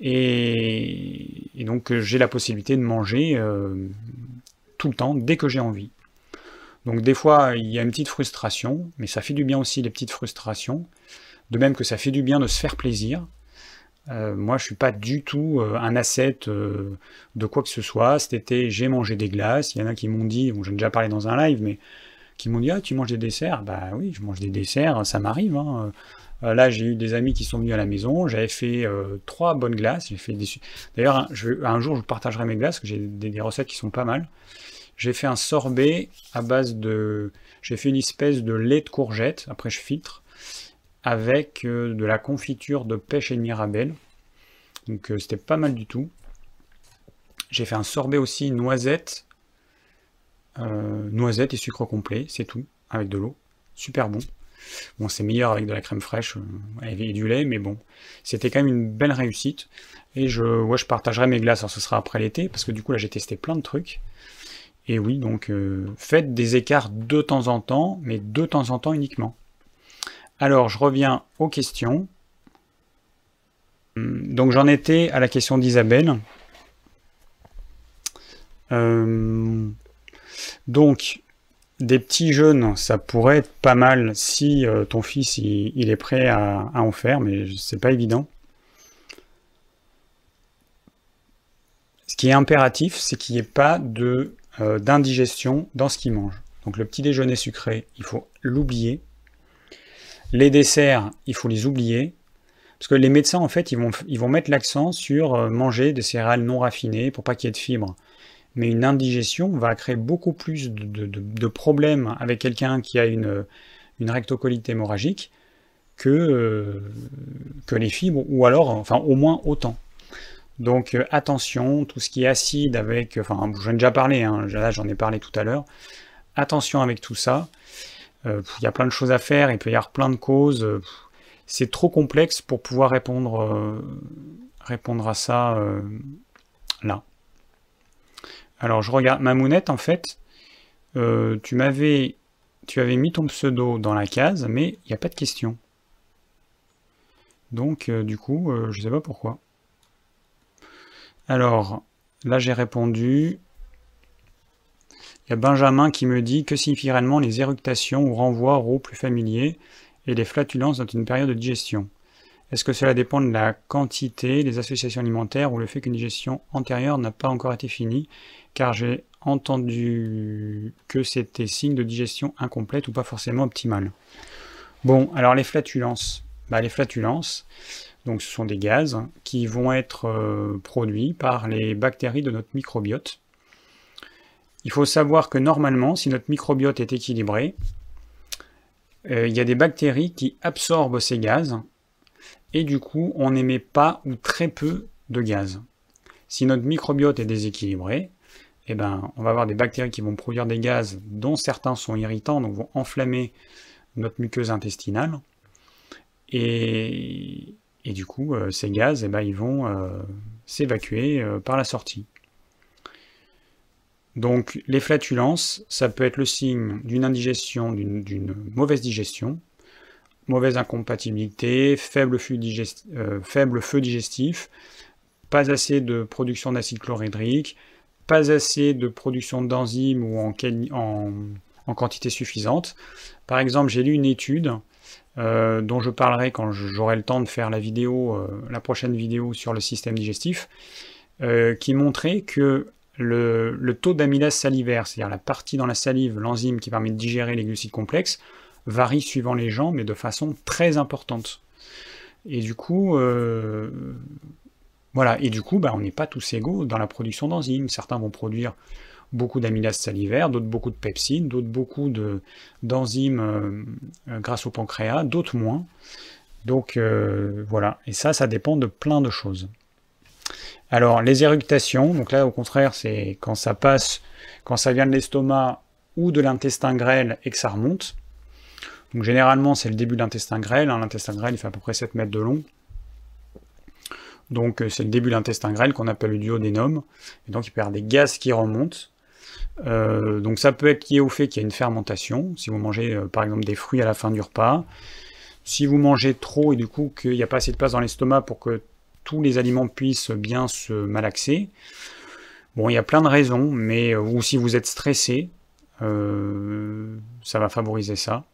A: et, donc j'ai la possibilité de manger euh, tout le temps dès que j'ai envie. Donc des fois il y a une petite frustration, mais ça fait du bien aussi les petites frustrations, de même que ça fait du bien de se faire plaisir, euh, moi, je suis pas du tout euh, un asset euh, de quoi que ce soit. Cet été, j'ai mangé des glaces. Il y en a qui m'ont dit, bon, j'en ai déjà parlé dans un live, mais qui m'ont dit, ah, tu manges des desserts? Bah oui, je mange des desserts, ça m'arrive. Hein. Là, j'ai eu des amis qui sont venus à la maison. J'avais fait trois bonnes glaces. J'ai fait des... D'ailleurs, un, jour, je partagerai mes glaces, que j'ai des, recettes qui sont pas mal. J'ai fait un sorbet à base de... J'ai fait une espèce de lait de courgette. Après, je filtre avec euh, de la confiture de pêche et de mirabelle. Donc euh, c'était pas mal du tout. J'ai fait un sorbet aussi noisette, euh, noisette et sucre complet, c'est tout, avec de l'eau. Super bon. Bon, c'est meilleur avec de la crème fraîche et du lait, mais bon, c'était quand même une belle réussite. Et je, ouais, partagerai mes glaces, alors ce sera après l'été, parce que du coup là j'ai testé plein de trucs. Et oui, donc faites des écarts de temps en temps, mais de temps en temps uniquement. Alors, je reviens aux questions. Hum, donc, j'en étais à la question d'Isabelle. Hum, donc, des petits jeunes, ça pourrait être pas mal si euh, ton fils il, est prêt à, en faire, mais c'est pas évident. Ce qui est impératif, c'est qu'il n'y ait pas euh, d'indigestion dans ce qu'il mange. Donc le petit déjeuner sucré, il faut l'oublier. Les desserts, il faut les oublier. Parce que les médecins, en fait, ils vont, ils vont mettre l'accent sur euh, manger des céréales non raffinées pour pas qu'il y ait de fibres. Mais une indigestion va créer beaucoup plus de, problèmes avec quelqu'un qui a une, une rectocolite hémorragique que, euh, que les fibres, ou alors, enfin, au moins autant. Donc euh, attention, tout ce qui est acide avec, enfin, j'en ai déjà parlé, hein, là j'en ai parlé tout à l'heure. Attention avec tout ça. Euh, il y a plein de choses à faire, il peut y avoir plein de causes. C'est trop complexe pour pouvoir répondre, répondre à ça là. Alors je regarde ma mounette en fait. tu m'avais avais mis ton pseudo dans la case, mais il n'y a pas de question. Donc du coup, je ne sais pas pourquoi. Alors, là j'ai répondu. Il y a Benjamin qui me dit que signifient réellement les éructations ou renvois au plus familiers et les flatulences dans une période de digestion? Est-ce que cela dépend de la quantité des associations alimentaires ou le fait qu'une digestion antérieure n'a pas encore été finie? Car j'ai entendu que c'était signe de digestion incomplète ou pas forcément optimale. Bon, alors les flatulences. Bah, les flatulences, Donc ce sont des gaz qui vont être euh, produits par les bactéries de notre microbiote. Il faut savoir que normalement, si notre microbiote est équilibré, euh, il y a des bactéries qui absorbent ces gaz et du coup on n'émet pas ou très peu de gaz. Si notre microbiote est déséquilibré, eh ben, on va avoir des bactéries qui vont produire des gaz dont certains sont irritants, donc vont enflammer notre muqueuse intestinale. Et, du coup, euh, ces gaz, eh ben, ils vont euh, s'évacuer euh, par la sortie. Donc les flatulences, ça peut être le signe d'une indigestion, d'une mauvaise digestion, mauvaise incompatibilité, faible, faible feu digestif, pas assez de production d'acide chlorhydrique, pas assez de production d'enzymes ou en, en, quantité suffisante. Par exemple, j'ai lu une étude euh, dont je parlerai quand j'aurai le temps de faire la vidéo, euh, la prochaine vidéo sur le système digestif, euh, qui montrait que le, le taux d'amylase salivaire, c'est-à-dire la partie dans la salive, l'enzyme qui permet de digérer les glucides complexes, varie suivant les gens, mais de façon très importante. Et du coup, voilà, et du coup, bah, on n'est pas tous égaux dans la production d'enzymes. Certains vont produire beaucoup d'amylase salivaire, d'autres beaucoup de pepsine, d'autres beaucoup d'enzymes euh, euh, grâce au pancréas, d'autres moins. Donc euh, voilà, et ça, ça dépend de plein de choses. Alors les éructations, donc là au contraire, c'est quand ça passe, quand ça vient de l'estomac ou de l'intestin grêle et que ça remonte. Donc généralement c'est le début de l'intestin grêle, hein. l'intestin grêle il fait à peu près 7 mètres de long, donc euh, c'est le début de l'intestin grêle qu'on appelle le duodénum. Et donc il peut y avoir des gaz qui remontent. Euh, donc ça peut être lié au fait qu'il y a une fermentation. Si vous mangez euh, par exemple des fruits à la fin du repas. Si vous mangez trop et du coup qu'il n'y a pas assez de place dans l'estomac pour que tous les aliments puissent bien se malaxer. Bon, il y a plein de raisons, mais ou si vous êtes stressé, ça va favoriser ça.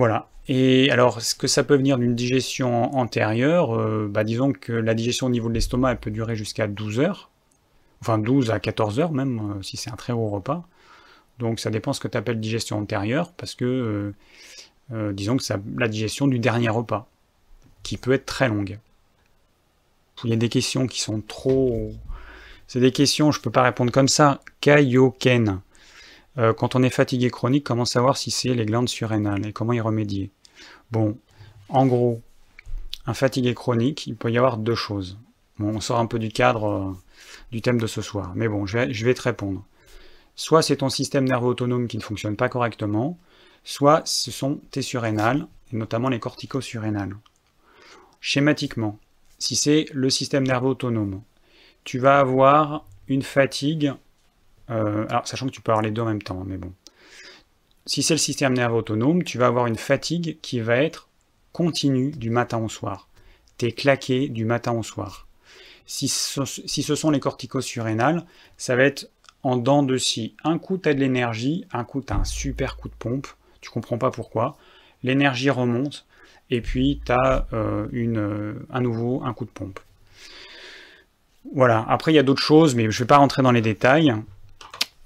A: Voilà. Et alors, ce que ça peut venir d'une digestion antérieure, euh, bah, disons que la digestion au niveau de l'estomac, elle peut durer jusqu'à 12 heures, enfin 12 à 14 heures même, euh, si c'est un très gros repas. Donc ça dépend ce que tu appelles digestion antérieure, parce que euh, disons que c'est la digestion du dernier repas, qui peut être très longue. Il y a des questions qui sont trop... C'est des questions, je ne peux pas répondre comme ça. Kaioken. Euh, quand on est fatigué chronique, comment savoir si c'est les glandes surrénales et comment y remédier? Bon, en gros, un fatigué chronique, il peut y avoir deux choses. on sort un peu du cadre euh, du thème de ce soir, mais bon, je vais, te répondre. Soit c'est ton système nerveux autonome qui ne fonctionne pas correctement, soit ce sont tes surrénales, et notamment les corticosurrénales. Schématiquement, si c'est le système nerveux autonome, tu vas avoir une fatigue euh, alors, sachant que tu peux avoir les deux en même temps, mais bon. Si c'est le système nerveux autonome, tu vas avoir une fatigue qui va être continue du matin au soir. Tu es claqué du matin au soir. Si ce, sont les corticosurrénales, ça va être en dents de scie. Un coup, tu as de l'énergie, un coup, tu as un super coup de pompe, tu comprends pas pourquoi. L'énergie remonte, et puis tu as euh, euh, à nouveau un coup de pompe. Voilà, après il y a d'autres choses, mais je ne vais pas rentrer dans les détails.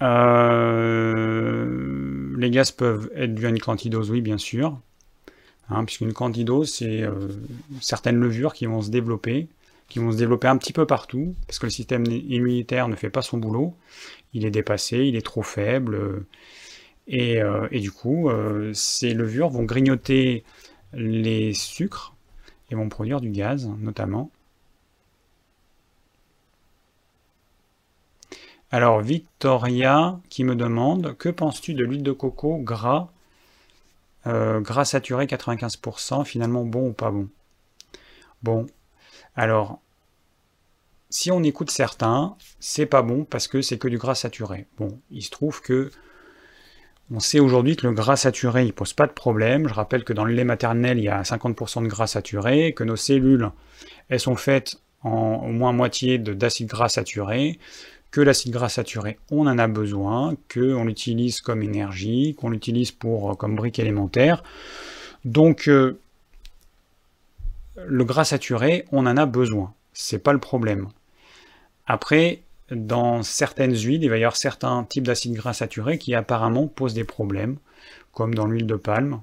A: Euh, les gaz peuvent être dus à une candidose, oui, bien sûr. Hein, puisqu'une candidose, c'est euh, certaines levures qui vont se développer, qui vont se développer un petit peu partout, parce que le système immunitaire ne fait pas son boulot. Il est dépassé, il est trop faible. euh, et, du coup, ces levures vont grignoter les sucres et vont produire du gaz, notamment. Alors, Victoria qui me demande Que penses-tu de l'huile de coco gras, euh, gras saturé 95%, finalement bon ou pas bon? Bon, alors, si on écoute certains, c'est pas bon parce que c'est que du gras saturé. Bon, il se trouve que on sait aujourd'hui que le gras saturé, il pose pas de problème. Je rappelle que dans le lait maternel, il y a 50% de gras saturé, que nos cellules, elles sont faites en au moins moitié d'acide gras saturé, que l'acide gras saturé, on en a besoin, qu'on l'utilise comme énergie, qu'on l'utilise pour euh, comme brique élémentaire. Donc euh, le gras saturé, on en a besoin. C'est pas le problème. Après, dans certaines huiles, il va y avoir certains types d'acides gras saturés qui apparemment posent des problèmes, comme dans l'huile de palme.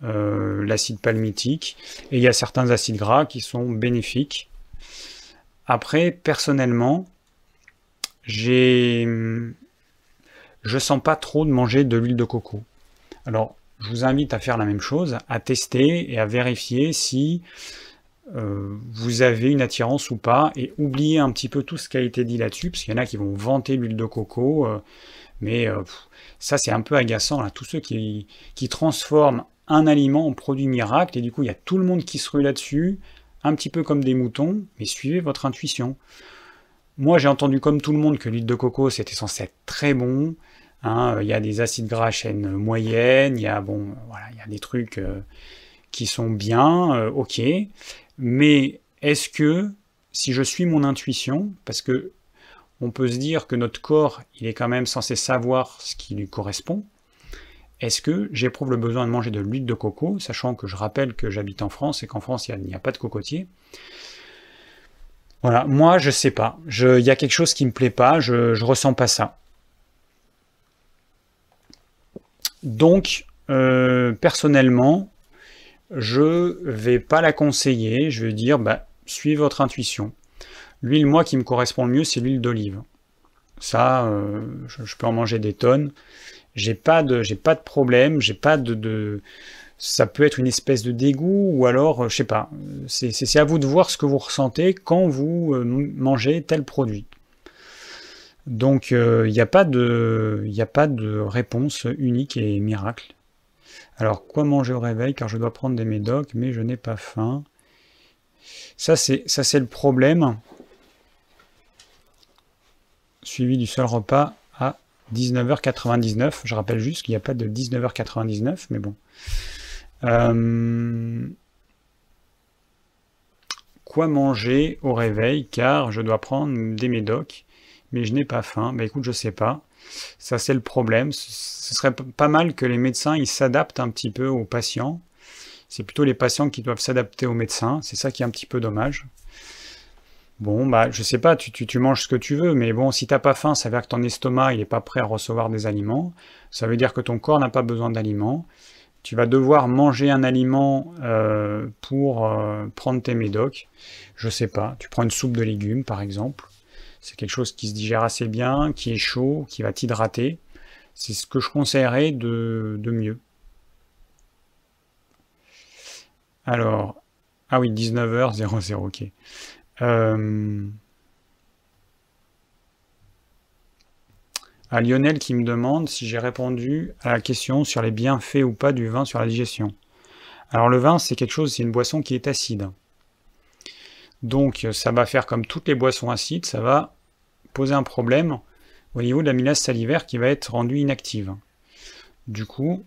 A: l'acide palmitique, et il y a certains acides gras qui sont bénéfiques. Après, personnellement, j'ai, je sens pas trop de manger de l'huile de coco. Alors, je vous invite à faire la même chose, à tester et à vérifier si euh, vous avez une attirance ou pas, et oubliez un petit peu tout ce qui a été dit là-dessus, parce qu'il y en a qui vont vanter l'huile de coco, euh, mais euh, ça c'est un peu agaçant, là, tous ceux qui, qui, transforment un aliment en produit miracle, et du coup il y a tout le monde qui se rue là-dessus, un petit peu comme des moutons, mais suivez votre intuition. Moi j'ai entendu comme tout le monde que l'huile de coco c'était censé être très bon, hein, il y a des acides gras à chaîne moyenne, il y a, bon, voilà, il y a des trucs qui sont bien, ok, mais est-ce que si je suis mon intuition, parce que on peut se dire que notre corps, il est quand même censé savoir ce qui lui correspond, est-ce que j'éprouve le besoin de manger de l'huile de coco, sachant que je rappelle que j'habite en France et qu'en France, il n'y a, pas de cocotier Voilà, moi, je sais pas. Il y a quelque chose qui me plaît pas, je, ressens pas ça. Donc, euh, personnellement, je vais pas la conseiller, je vais dire, bah, suivez votre intuition. L'huile, moi, qui me correspond le mieux, c'est l'huile d'olive. Ça, euh, je, peux en manger des tonnes. J'ai pas de, j'ai pas de problème, j'ai pas de, ça peut être une espèce de dégoût ou alors, euh, je sais pas. C'est à vous de voir ce que vous ressentez quand vous euh, mangez tel produit. Donc, il n'y a pas de, a pas de réponse unique et miracle. Alors, quoi manger au réveil Car je dois prendre des médocs, mais je n'ai pas faim. Ça, c'est le problème. Suivi du seul repas à 19h99. Je rappelle juste qu'il n'y a pas de 19h99, mais bon. Euh, quoi manger au réveil Car je dois prendre des médocs, mais je n'ai pas faim. Bah écoute, je sais pas. Ça, c'est le problème. Ce serait pas mal que les médecins s'adaptent un petit peu aux patients. C'est plutôt les patients qui doivent s'adapter aux médecins. C'est ça qui est un petit peu dommage. Bon, bah, je sais pas, tu, manges ce que tu veux, mais bon, si t'as pas faim, ça veut dire que ton estomac, il est pas prêt à recevoir des aliments. Ça veut dire que ton corps n'a pas besoin d'aliments. Tu vas devoir manger un aliment euh, pour euh, prendre tes médocs. Je sais pas, tu prends une soupe de légumes, par exemple. C'est quelque chose qui se digère assez bien, qui est chaud, qui va t'hydrater. C'est ce que je conseillerais de, mieux. Alors, ah oui, 19h00, ok. Euh, à Lionel qui me demande si j'ai répondu à la question sur les bienfaits ou pas du vin sur la digestion. Alors le vin, c'est quelque chose, c'est une boisson qui est acide. Donc ça va faire comme toutes les boissons acides, ça va poser un problème au niveau de la l'amylase salivaire qui va être rendue inactive. Du coup,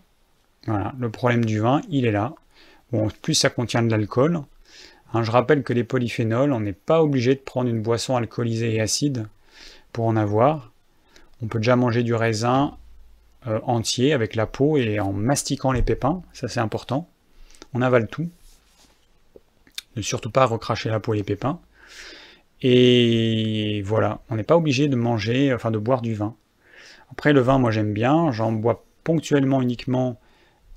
A: voilà, le problème du vin, il est là. Bon, plus ça contient de l'alcool. Hein, je rappelle que les polyphénols, on n'est pas obligé de prendre une boisson alcoolisée et acide pour en avoir. On peut déjà manger du raisin euh, entier avec la peau et en mastiquant les pépins, ça c'est important. On avale tout. Ne surtout pas recracher la peau et les pépins. Et voilà, on n'est pas obligé de manger, enfin de boire du vin. Après, le vin, moi j'aime bien, j'en bois ponctuellement uniquement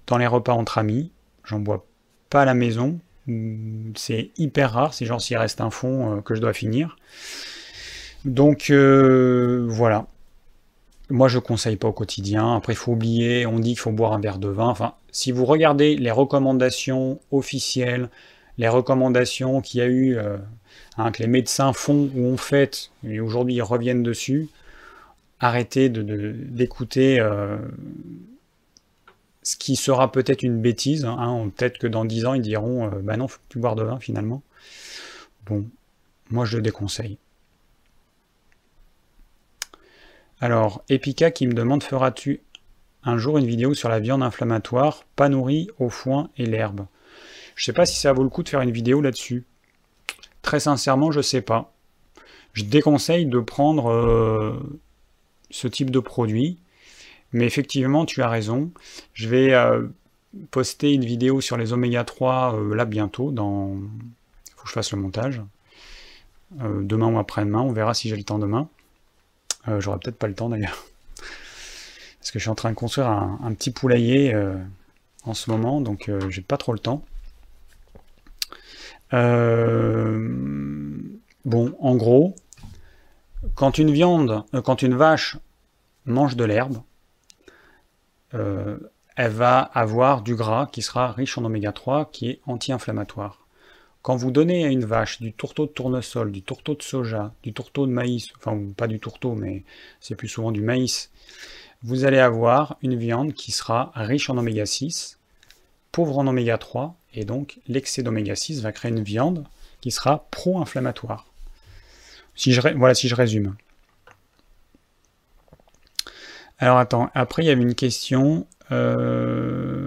A: dans les repas entre amis, j'en bois pas à la maison, c'est hyper rare, c'est genre s'il reste un fond euh, que je dois finir. Donc euh, voilà, moi je conseille pas au quotidien, après il faut oublier, on dit qu'il faut boire un verre de vin, enfin si vous regardez les recommandations officielles, les recommandations qu'il y a eu euh, Hein, que les médecins font ou ont fait, et aujourd'hui ils reviennent dessus, arrêtez d'écouter euh, ce qui sera peut-être une bêtise. Hein, peut-être que dans 10 ans ils diront euh, bah non, faut plus boire de vin finalement. Bon, moi je le déconseille. Alors, Epica qui me demande feras-tu un jour une vidéo sur la viande inflammatoire, pas nourrie au foin et l'herbe? Je sais pas si ça vaut le coup de faire une vidéo là-dessus. Très sincèrement, je ne sais pas. Je déconseille de prendre euh, ce type de produit. Mais effectivement, tu as raison. Je vais euh, poster une vidéo sur les oméga 3 euh, là bientôt. Dans... Il faut que je fasse le montage. demain ou après-demain. On verra si j'ai le temps demain. J'aurai peut-être pas le temps d'ailleurs. Parce que je suis en train de construire un, petit poulailler en ce moment, donc j'ai pas trop le temps. bon, en gros, quand une viande, quand une vache mange de l'herbe, elle va avoir du gras qui sera riche en oméga 3, qui est anti-inflammatoire. Quand vous donnez à une vache du tourteau de tournesol, du tourteau de soja, du tourteau de maïs, enfin pas du tourteau, mais c'est plus souvent du maïs, vous allez avoir une viande qui sera riche en oméga 6, pauvre en oméga 3, et donc l'excès d'oméga 6 va créer une viande qui sera pro-inflammatoire. Si je, voilà si je résume. Alors attends, après il y avait une question. Euh,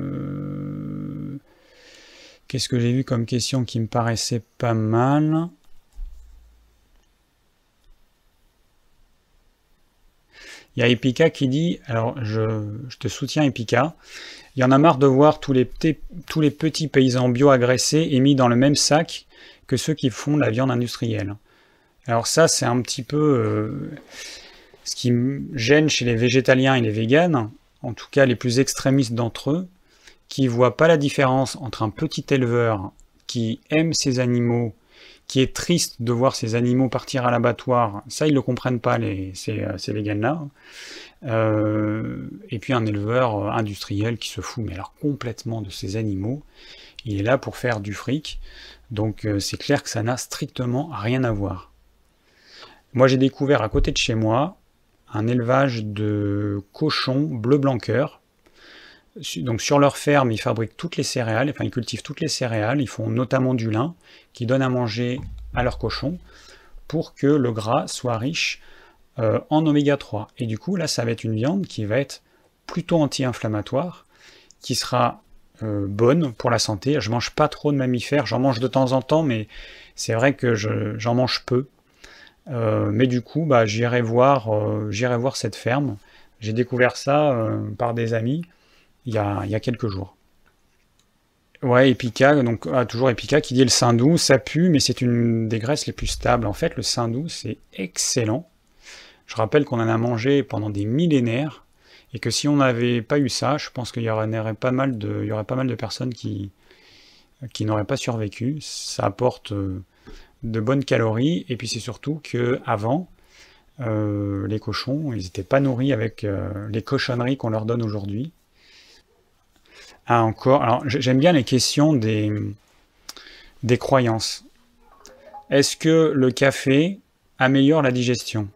A: Qu'est-ce que j'ai vu comme question qui me paraissait pas mal? Il y a Epica qui dit, alors je, te soutiens Epica, il y en a marre de voir tous les, petits paysans bio agressés et mis dans le même sac que ceux qui font la viande industrielle. Alors ça, c'est un petit peu euh, ce qui gêne chez les végétaliens et les véganes, en tout cas les plus extrémistes d'entre eux, qui voit pas la différence entre un petit éleveur qui aime ses animaux, qui est triste de voir ses animaux partir à l'abattoir, ça ils ne le comprennent pas les, ces, euh, ces là euh, et puis un éleveur industriel qui se fout mais alors complètement de ses animaux. Il est là pour faire du fric, donc euh, c'est clair que ça n'a strictement rien à voir. Moi j'ai découvert à côté de chez moi un élevage de cochons bleu-blanc cœur donc sur leur ferme, ils fabriquent toutes les céréales, enfin ils cultivent toutes les céréales, ils font notamment du lin, qui donnent à manger à leurs cochons, pour que le gras soit riche euh, en oméga 3. Et du coup, là, ça va être une viande qui va être plutôt anti-inflammatoire, qui sera euh, bonne pour la santé. Je mange pas trop de mammifères, j'en mange de temps en temps, mais c'est vrai que j'en mange peu. Euh, mais du coup, bah, j'irai voir cette ferme. J'ai découvert ça par des amis il y a, quelques jours. Ouais, Epica, donc ah, toujours Epica qui dit le Sindou, ça pue, mais c'est une des graisses les plus stables. En fait, le Sindou, c'est excellent. Je rappelle qu'on en a mangé pendant des millénaires, et que si on n'avait pas eu ça, je pense qu'il y aurait pas mal de, y aurait pas mal de personnes qui, qui n'auraient pas survécu. Ça apporte euh, de bonnes calories, et puis c'est surtout que avant, euh, les cochons, ils n'étaient pas nourris avec euh, les cochonneries qu'on leur donne aujourd'hui. Ah, encore. Alors, j'aime bien les questions des, des croyances. Est-ce que le café améliore la digestion?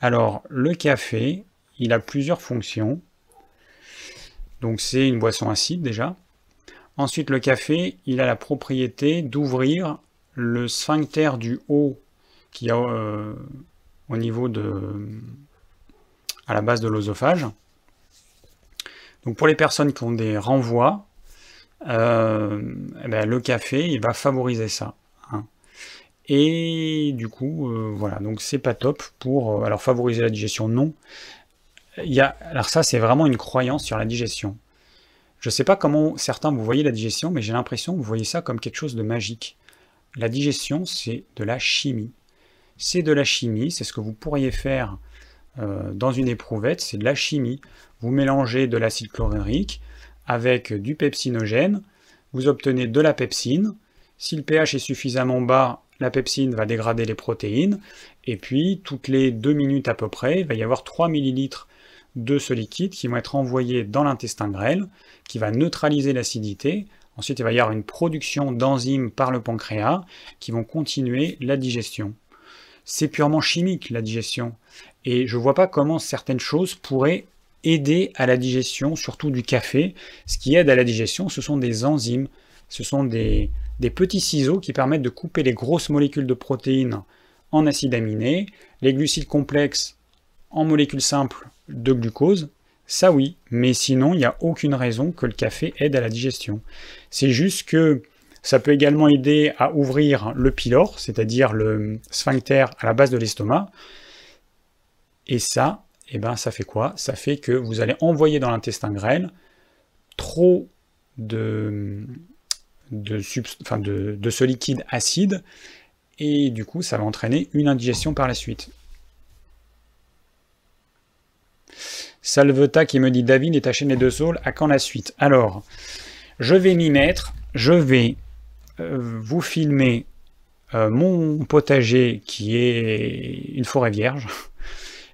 A: Alors, le café, il a plusieurs fonctions. Donc, c'est une boisson acide déjà. Ensuite, le café, il a la propriété d'ouvrir le sphincter du haut qui a euh, au niveau de à la base de l'osophage. Donc pour les personnes qui ont des renvois, euh, eh ben, le café, il va favoriser ça. Hein. Et du coup, euh, voilà, donc c'est pas top pour euh, alors favoriser la digestion, non. Il y alors ça, c'est vraiment une croyance sur la digestion. Je ne sais pas comment certains vous voyez la digestion, mais j'ai l'impression que vous voyez ça comme quelque chose de magique. La digestion, c'est de la chimie. C'est de la chimie, c'est ce que vous pourriez faire dans une éprouvette, c'est de la chimie vous mélangez de l'acide chlorhydrique avec du pepsinogène, vous obtenez de la pepsine. Si le pH est suffisamment bas, la pepsine va dégrader les protéines, et puis toutes les deux minutes à peu près, il va y avoir 3 ml de ce liquide qui vont être envoyés dans l'intestin grêle, qui va neutraliser l'acidité. Ensuite, il va y avoir une production d'enzymes par le pancréas qui vont continuer la digestion. C'est purement chimique la digestion. Et je ne vois pas comment certaines choses pourraient aider à la digestion, surtout du café. Ce qui aide à la digestion, ce sont des enzymes, ce sont des, petits ciseaux qui permettent de couper les grosses molécules de protéines en acides aminés, les glucides complexes en molécules simples de glucose. Ça oui, mais sinon il n'y a aucune raison que le café aide à la digestion. C'est juste que ça peut également aider à ouvrir le pylore, c'est-à-dire le sphincter à la base de l'estomac. Et ça, eh ben ça fait quoi? Ça fait que vous allez envoyer dans l'intestin grêle trop de, ce liquide acide, et du coup ça va entraîner une indigestion par la suite. Salveta qui me dit David et ta chaîne Les Deux Saules, à quand la suite? Alors, je vais m'y mettre, je vais euh, vous filmer euh, mon potager qui est une forêt vierge.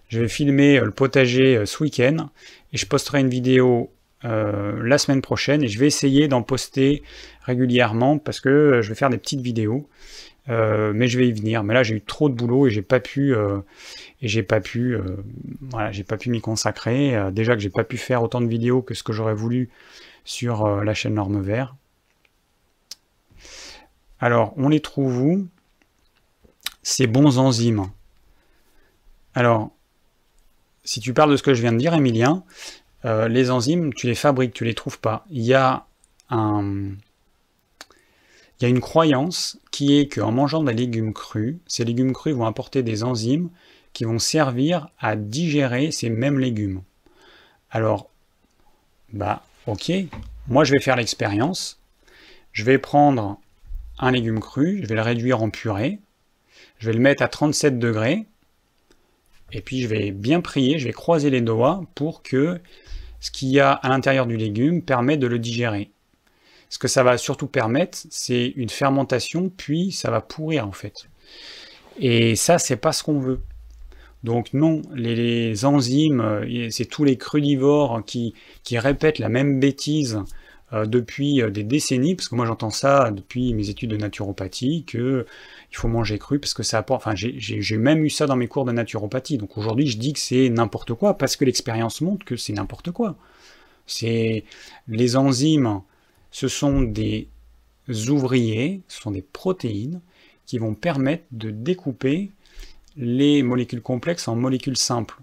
A: Je vais filmer le potager ce week-end et je posterai une vidéo la semaine prochaine et je vais essayer d'en poster régulièrement parce que je vais faire des petites vidéos. Euh, mais je vais y venir. Mais là, j'ai eu trop de boulot et j'ai pas pu, euh, et j'ai pas pu, euh, voilà, j'ai pas pu m'y consacrer. déjà que j'ai pas pu faire autant de vidéos que ce que j'aurais voulu sur la chaîne Norme Vert. Alors, on les trouve où? Ces bons enzymes. Alors, si tu parles de ce que je viens de dire, Emilien, les enzymes, tu les fabriques, tu les trouves pas. Il y a un, il y a une croyance qui est qu'en mangeant des légumes crus, ces légumes crus vont apporter des enzymes qui vont servir à digérer ces mêmes légumes. Alors, bah ok, moi je vais faire l'expérience. Je vais prendre un légume cru, je vais le réduire en purée, je vais le mettre à 37 degrés, et puis je vais bien prier, je vais croiser les doigts pour que ce qu'il y a à l'intérieur du légume permette de le digérer. Ce que ça va surtout permettre, c'est une fermentation, puis ça va pourrir en fait. Et ça, c'est pas ce qu'on veut. Donc non, les, enzymes, c'est tous les crudivores qui, répètent la même bêtise euh, depuis euh, des décennies, parce que moi j'entends ça depuis mes études de naturopathie, que il faut manger cru parce que ça apporte. Enfin, j'ai même eu ça dans mes cours de naturopathie. Donc aujourd'hui, je dis que c'est n'importe quoi parce que l'expérience montre que c'est n'importe quoi. C'est les enzymes ce sont des ouvriers, ce sont des protéines qui vont permettre de découper les molécules complexes en molécules simples.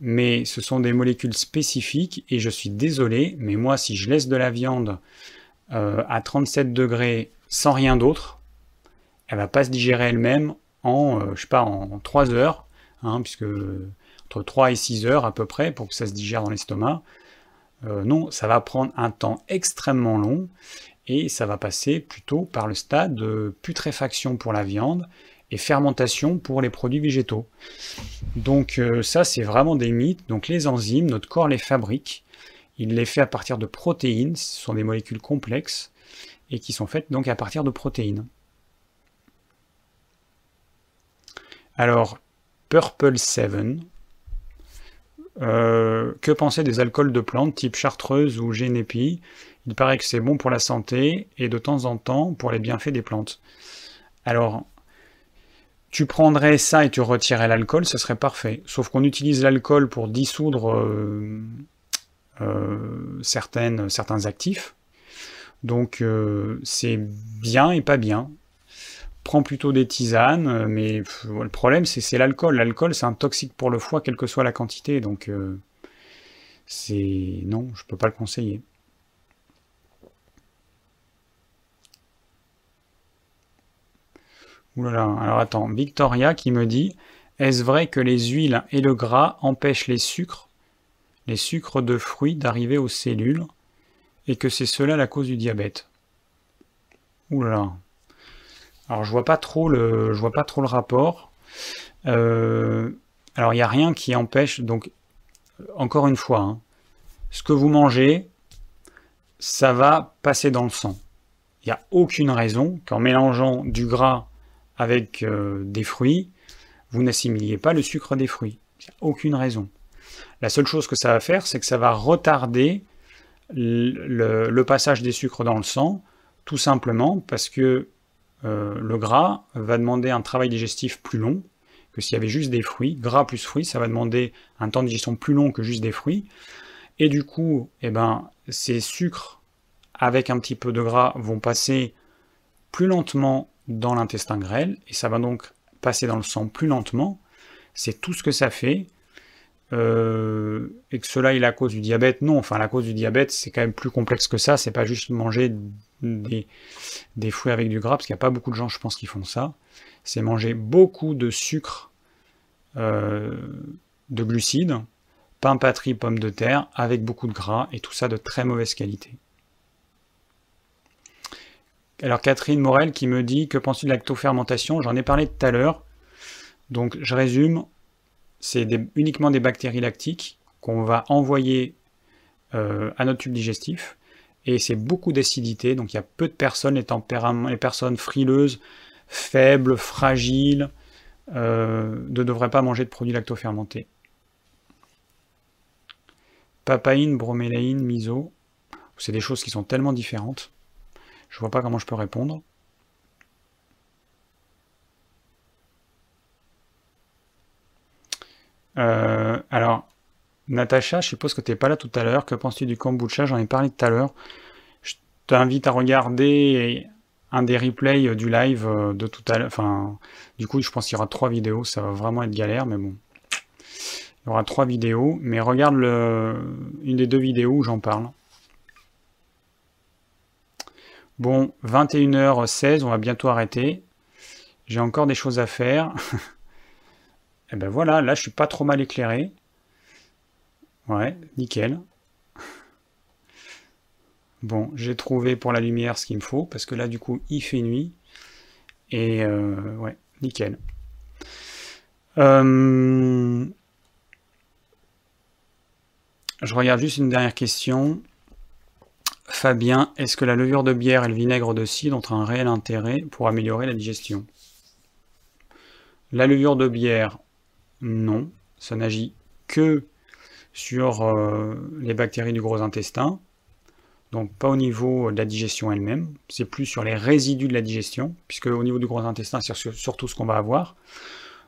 A: Mais ce sont des molécules spécifiques et je suis désolé, mais moi si je laisse de la viande euh, à 37 degrés sans rien d'autre, elle va pas se digérer elle-même en, euh, je sais en 3 heures, hein, puisque entre 3 et 6 heures à peu près pour que ça se digère dans l'estomac. Euh, non, ça va prendre un temps extrêmement long et ça va passer plutôt par le stade de putréfaction pour la viande et fermentation pour les produits végétaux. Donc euh, ça, c'est vraiment des mythes. Donc les enzymes, notre corps les fabrique. Il les fait à partir de protéines. Ce sont des molécules complexes et qui sont faites donc à partir de protéines. Alors, Purple 7, euh, que penser des alcools de plantes type chartreuse ou génépi Il paraît que c'est bon pour la santé et de temps en temps pour les bienfaits des plantes. Alors, tu prendrais ça et tu retirais l'alcool, ce serait parfait. Sauf qu'on utilise l'alcool pour dissoudre euh, euh, certains actifs. Donc c'est bien et pas bien prends plutôt des tisanes, euh, mais le problème c'est l'alcool. L'alcool c'est un toxique pour le foie, quelle que soit la quantité, donc euh, c'est... non, je peux pas le conseiller. Oulala, alors attends, Victoria qui me dit, est-ce vrai que les huiles et le gras empêchent les sucres, les sucres de fruits d'arriver aux cellules, et que c'est cela la cause du diabète? Oulala. Alors je vois pas trop le, vois pas trop le rapport. Euh, alors il n'y a rien qui empêche. Donc encore une fois, hein, ce que vous mangez, ça va passer dans le sang. Il n'y a aucune raison qu'en mélangeant du gras avec euh, des fruits, vous n'assimiliez pas le sucre des fruits. Il n'y a aucune raison. La seule chose que ça va faire, c'est que ça va retarder le, passage des sucres dans le sang, tout simplement parce que euh, le gras va demander un travail digestif plus long que s'il y avait juste des fruits. Gras plus fruits, ça va demander un temps de digestion plus long que juste des fruits. Et du coup, eh ben, ces sucres avec un petit peu de gras vont passer plus lentement dans l'intestin grêle et ça va donc passer dans le sang plus lentement. C'est tout ce que ça fait. Euh, et que cela est la cause du diabète, non. Enfin, la cause du diabète, c'est quand même plus complexe que ça. C'est pas juste manger des, des fruits avec du gras, parce qu'il n'y a pas beaucoup de gens, je pense, qui font ça. C'est manger beaucoup de sucre, euh, de glucides, pain, patrie, pommes de terre, avec beaucoup de gras, et tout ça de très mauvaise qualité. Alors Catherine Morel qui me dit que penses-tu de lactofermentation? J'en ai parlé tout à l'heure. Donc je résume, c'est uniquement des bactéries lactiques qu'on va envoyer euh, à notre tube digestif. Et c'est beaucoup d'acidité, donc il y a peu de personnes, les, tempéraments, les personnes frileuses, faibles, fragiles, euh, ne devraient pas manger de produits lactofermentés. Papaïne, bromélaïne, miso, c'est des choses qui sont tellement différentes. Je vois pas comment je peux répondre. Euh, alors, Natacha, je suppose que tu n'es pas là tout à l'heure. Que penses-tu du kombucha? J'en ai parlé tout à l'heure. Je t'invite à regarder un des replays du live euh, de tout à l'heure. Enfin, du coup, je pense qu'il y aura trois vidéos. Ça va vraiment être galère, mais bon. Il y aura trois vidéos. Mais regarde une des deux vidéos où j'en parle. Bon, 21h16, on va bientôt arrêter. J'ai encore des choses à faire. Et eh ben voilà, là je suis pas trop mal éclairé. Ouais, nickel. Bon, j'ai trouvé pour la lumière ce qu'il me faut, parce que là du coup il fait nuit. Et euh, ouais, nickel. Euh, je regarde juste une dernière question. Fabien, est-ce que la levure de bière et le vinaigre de cidre ont un réel intérêt pour améliorer la digestion? La levure de bière, non. Ça n'agit que sur euh, les bactéries du gros intestin, donc pas au niveau de la digestion elle-même, c'est plus sur les résidus de la digestion, puisque au niveau du gros intestin, c'est surtout ce qu'on va avoir.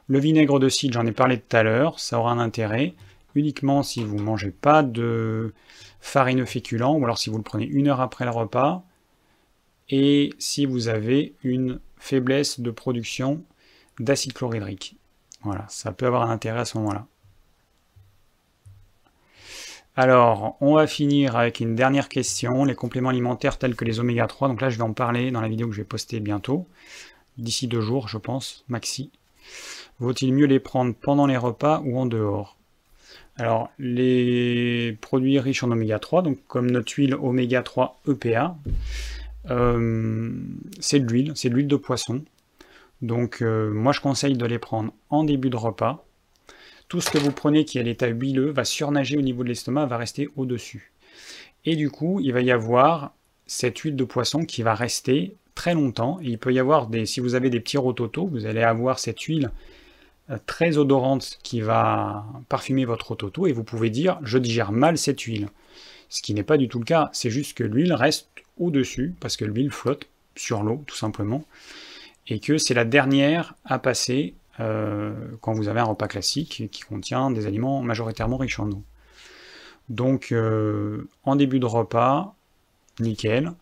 A: Le vinaigre de cidre, j'en ai parlé tout à l'heure, ça aura un intérêt uniquement si vous ne mangez pas de farineux féculent, ou alors si vous le prenez une heure après le repas, et si vous avez une faiblesse de production d'acide chlorhydrique. Voilà, ça peut avoir un intérêt à ce moment-là. Alors, on va finir avec une dernière question, les compléments alimentaires tels que les oméga 3. Donc là, je vais en parler dans la vidéo que je vais poster bientôt, d'ici deux jours, je pense, maxi. Vaut-il mieux les prendre pendant les repas ou en dehors? Alors, les produits riches en oméga 3, donc comme notre huile oméga 3 EPA, euh, c'est de l'huile, c'est de l'huile de poisson. Donc, euh, moi, je conseille de les prendre en début de repas. Tout ce que vous prenez qui est à l'état huileux va surnager au niveau de l'estomac, va rester au-dessus. Et du coup, il va y avoir cette huile de poisson qui va rester très longtemps. Et il peut y avoir des, si vous avez des petits rototos, vous allez avoir cette huile très odorante qui va parfumer votre rototo et vous pouvez dire je digère mal cette huile. Ce qui n'est pas du tout le cas, c'est juste que l'huile reste au-dessus parce que l'huile flotte sur l'eau tout simplement et que c'est la dernière à passer euh, quand vous avez un repas classique qui contient des aliments majoritairement riches en eau. Donc euh, en début de repas, nickel.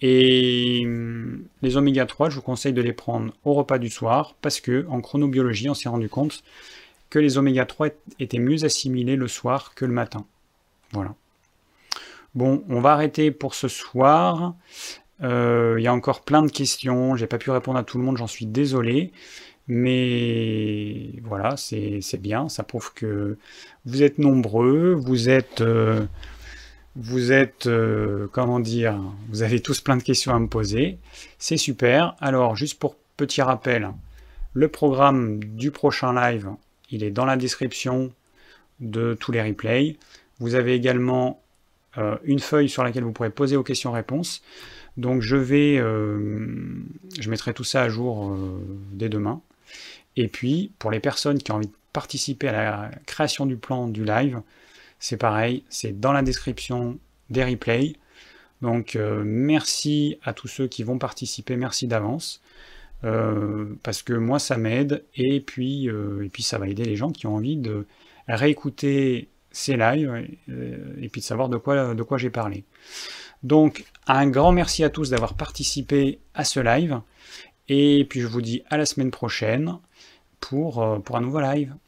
A: Et hum, les oméga 3, je vous conseille de les prendre au repas du soir parce que en chronobiologie, on s'est rendu compte que les oméga 3 étaient mieux assimilés le soir que le matin. Voilà. Bon, on va arrêter pour ce soir. Euh, il y a encore plein de questions. J'ai pas pu répondre à tout le monde, j'en suis désolé. Mais voilà, c'est bien. Ça prouve que vous êtes nombreux, vous êtes. Euh, vous êtes, euh, comment dire, vous avez tous plein de questions à me poser. C'est super. Alors, juste pour petit rappel, le programme du prochain live, il est dans la description de tous les replays. Vous avez également euh, une feuille sur laquelle vous pourrez poser vos questions-réponses. Donc je vais, je mettrai tout ça à jour dès demain. Et puis, pour les personnes qui ont envie de participer à la création du plan du live, c'est pareil, c'est dans la description des replays. Donc euh, merci à tous ceux qui vont participer, merci d'avance. Euh, parce que moi ça m'aide et puis, euh, et puis ça va aider les gens qui ont envie de réécouter ces lives et puis de savoir de quoi, de quoi j'ai parlé. Donc un grand merci à tous d'avoir participé à ce live et puis je vous dis à la semaine prochaine pour, pour un nouveau live.